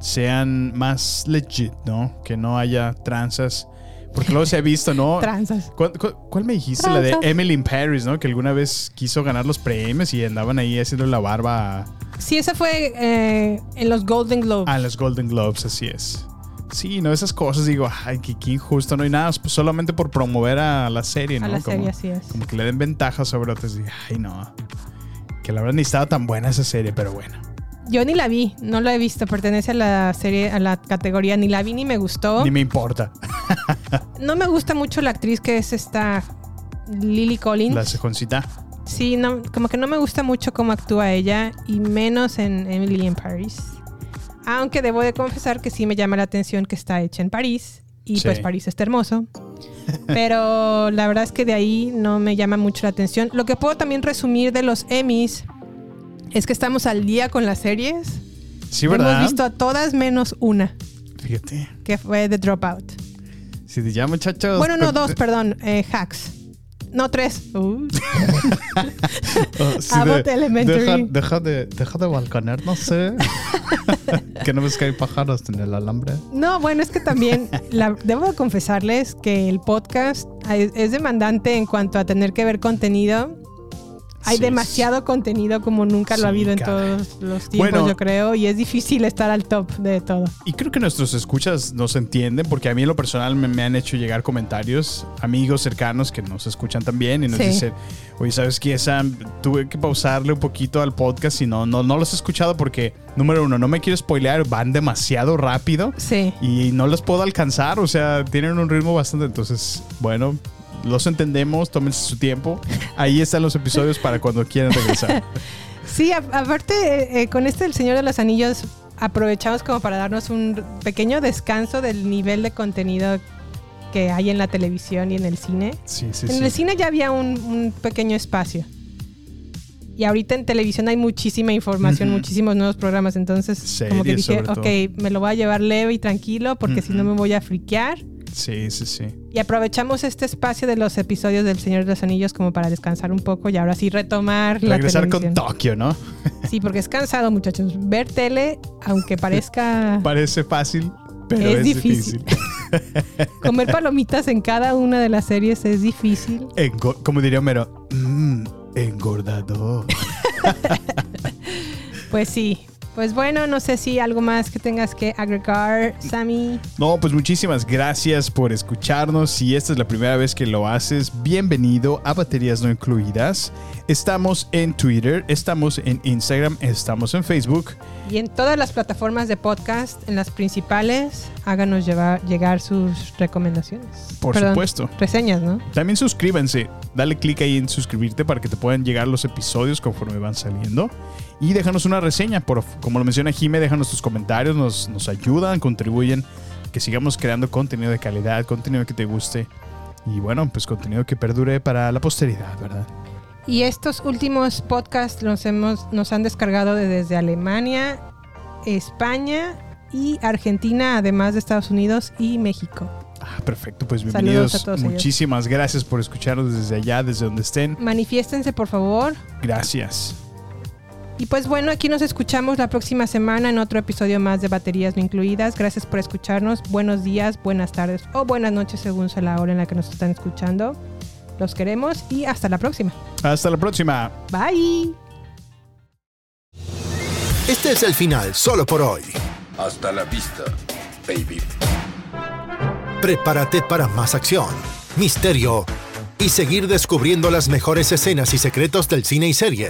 sean más legit, ¿no? Que no haya tranzas. Porque luego se ha visto, ¿no? Tranzas. ¿Cuál, cuál- cuál me dijiste? La de. Emily in Paris, ¿no? Que alguna vez quiso ganar los premios y andaban ahí haciendo la barba Sí, esa fue eh, en los Golden Globes. a los Golden Globes, así es. Sí, no, esas cosas digo, ay, qué, qué injusto, no hay nada, pues solamente por promover a la serie, ¿no? a la Como- serie, así es. como que le den ventajas sobre otras. Y, ay, no. Que la verdad ni estaba tan buena esa serie, pero bueno. Yo ni la vi, no la he visto. Pertenece a la serie, a la categoría. Ni la vi ni me gustó. Ni me importa. No me gusta mucho la actriz que es esta Lily Collins. La cejoncita. Sí, no, como que no me gusta mucho cómo actúa ella y menos en Emily in Paris. Aunque debo de confesar que sí me llama la atención que está hecha en París y Sí. pues París está hermoso. Pero la verdad es que de ahí no me llama mucho la atención. Lo que puedo también resumir de los Emmys es que estamos al día con las series. Sí, ¿verdad? Hemos visto a todas menos una, Fíjate. que fue The Dropout. Te llama, muchachos. Bueno, no, dos, pe- perdón. eh, hacks. No, tres. Uh. oh, sí, Abbott de- Elementary. Deja, deja de, deja de balconear, no sé. que no ves que hay pájaros en el alambre. No, bueno, es que también la- debo de confesarles que el podcast es, es demandante en cuanto a tener que ver contenido. Hay Sí, demasiado contenido como nunca lo ha Sí, habido en caray. todos los tiempos, Bueno. yo creo, y es difícil estar al top de todo. Y creo que nuestros escuchas nos entienden, porque a mí en lo personal me, me han hecho llegar comentarios, amigos cercanos que nos escuchan también y nos Sí. dicen, oye, ¿sabes qué, Sam? Tuve que pausarle un poquito al podcast y no, no, no los he escuchado porque, número uno, no me quiero spoilear, van demasiado rápido Sí. y no los puedo alcanzar, o sea, tienen un ritmo bastante, entonces, bueno, los entendemos, tómense su tiempo. Ahí están los episodios para cuando quieran regresar. Sí, aparte, eh, eh, con este El Señor de los Anillos, aprovechamos como para darnos un pequeño descanso del nivel de contenido que hay en la televisión y en el cine. Sí, sí, en sí. el cine ya había un, un pequeño espacio. Y ahorita en televisión hay muchísima información, muchísimos nuevos programas. Entonces, como que dije, ok, me lo voy a llevar leve y tranquilo porque si no me voy a friquear. Sí, sí, sí. Y aprovechamos este espacio de los episodios del Señor de los Anillos como para descansar un poco y ahora sí retomar la Regresar con televisión. Tokio, ¿no? Sí, porque es cansado, muchachos. Ver tele, aunque parezca Parece fácil, pero Es es, difícil. difícil. comer palomitas en cada una de las series es difícil. Como diría Homero, mmm, engordador. Pues sí. Pues bueno, no sé si algo más que tengas que agregar, Sammy. No, pues muchísimas gracias por escucharnos. Si esta es la primera vez que lo haces, bienvenido a Baterías No Incluidas. Estamos en Twitter, estamos en Instagram, estamos en Facebook. Y en todas las plataformas de podcast, en las principales, háganos llevar, llegar sus recomendaciones. Por Perdón, supuesto. Reseñas, ¿no? También suscríbanse, dale clic ahí en suscribirte para que te puedan llegar los episodios conforme van saliendo. Y déjanos una reseña, por, como lo menciona Jime, déjanos tus comentarios, nos, nos ayudan, contribuyen, que sigamos creando contenido de calidad, contenido que te guste. Y bueno, pues contenido que perdure para la posteridad, ¿verdad? Y estos últimos podcasts los hemos, nos han descargado de- desde Alemania, España y Argentina, además de Estados Unidos y México. Ah, perfecto, pues Saludos bienvenidos. a todos ellos. Muchísimas gracias por escucharnos desde allá, desde donde estén. Manifiéstense, por favor. Gracias. Y pues bueno, aquí nos escuchamos la próxima semana en otro episodio más de Baterías No Incluidas. Gracias por escucharnos. Buenos días, buenas tardes o buenas noches según sea la hora en la que nos están escuchando. Los queremos y hasta la próxima. Hasta la próxima. Bye. Este es el final solo por hoy. Hasta la vista, baby. Prepárate para más acción, misterio y seguir descubriendo las mejores escenas y secretos del cine y serie.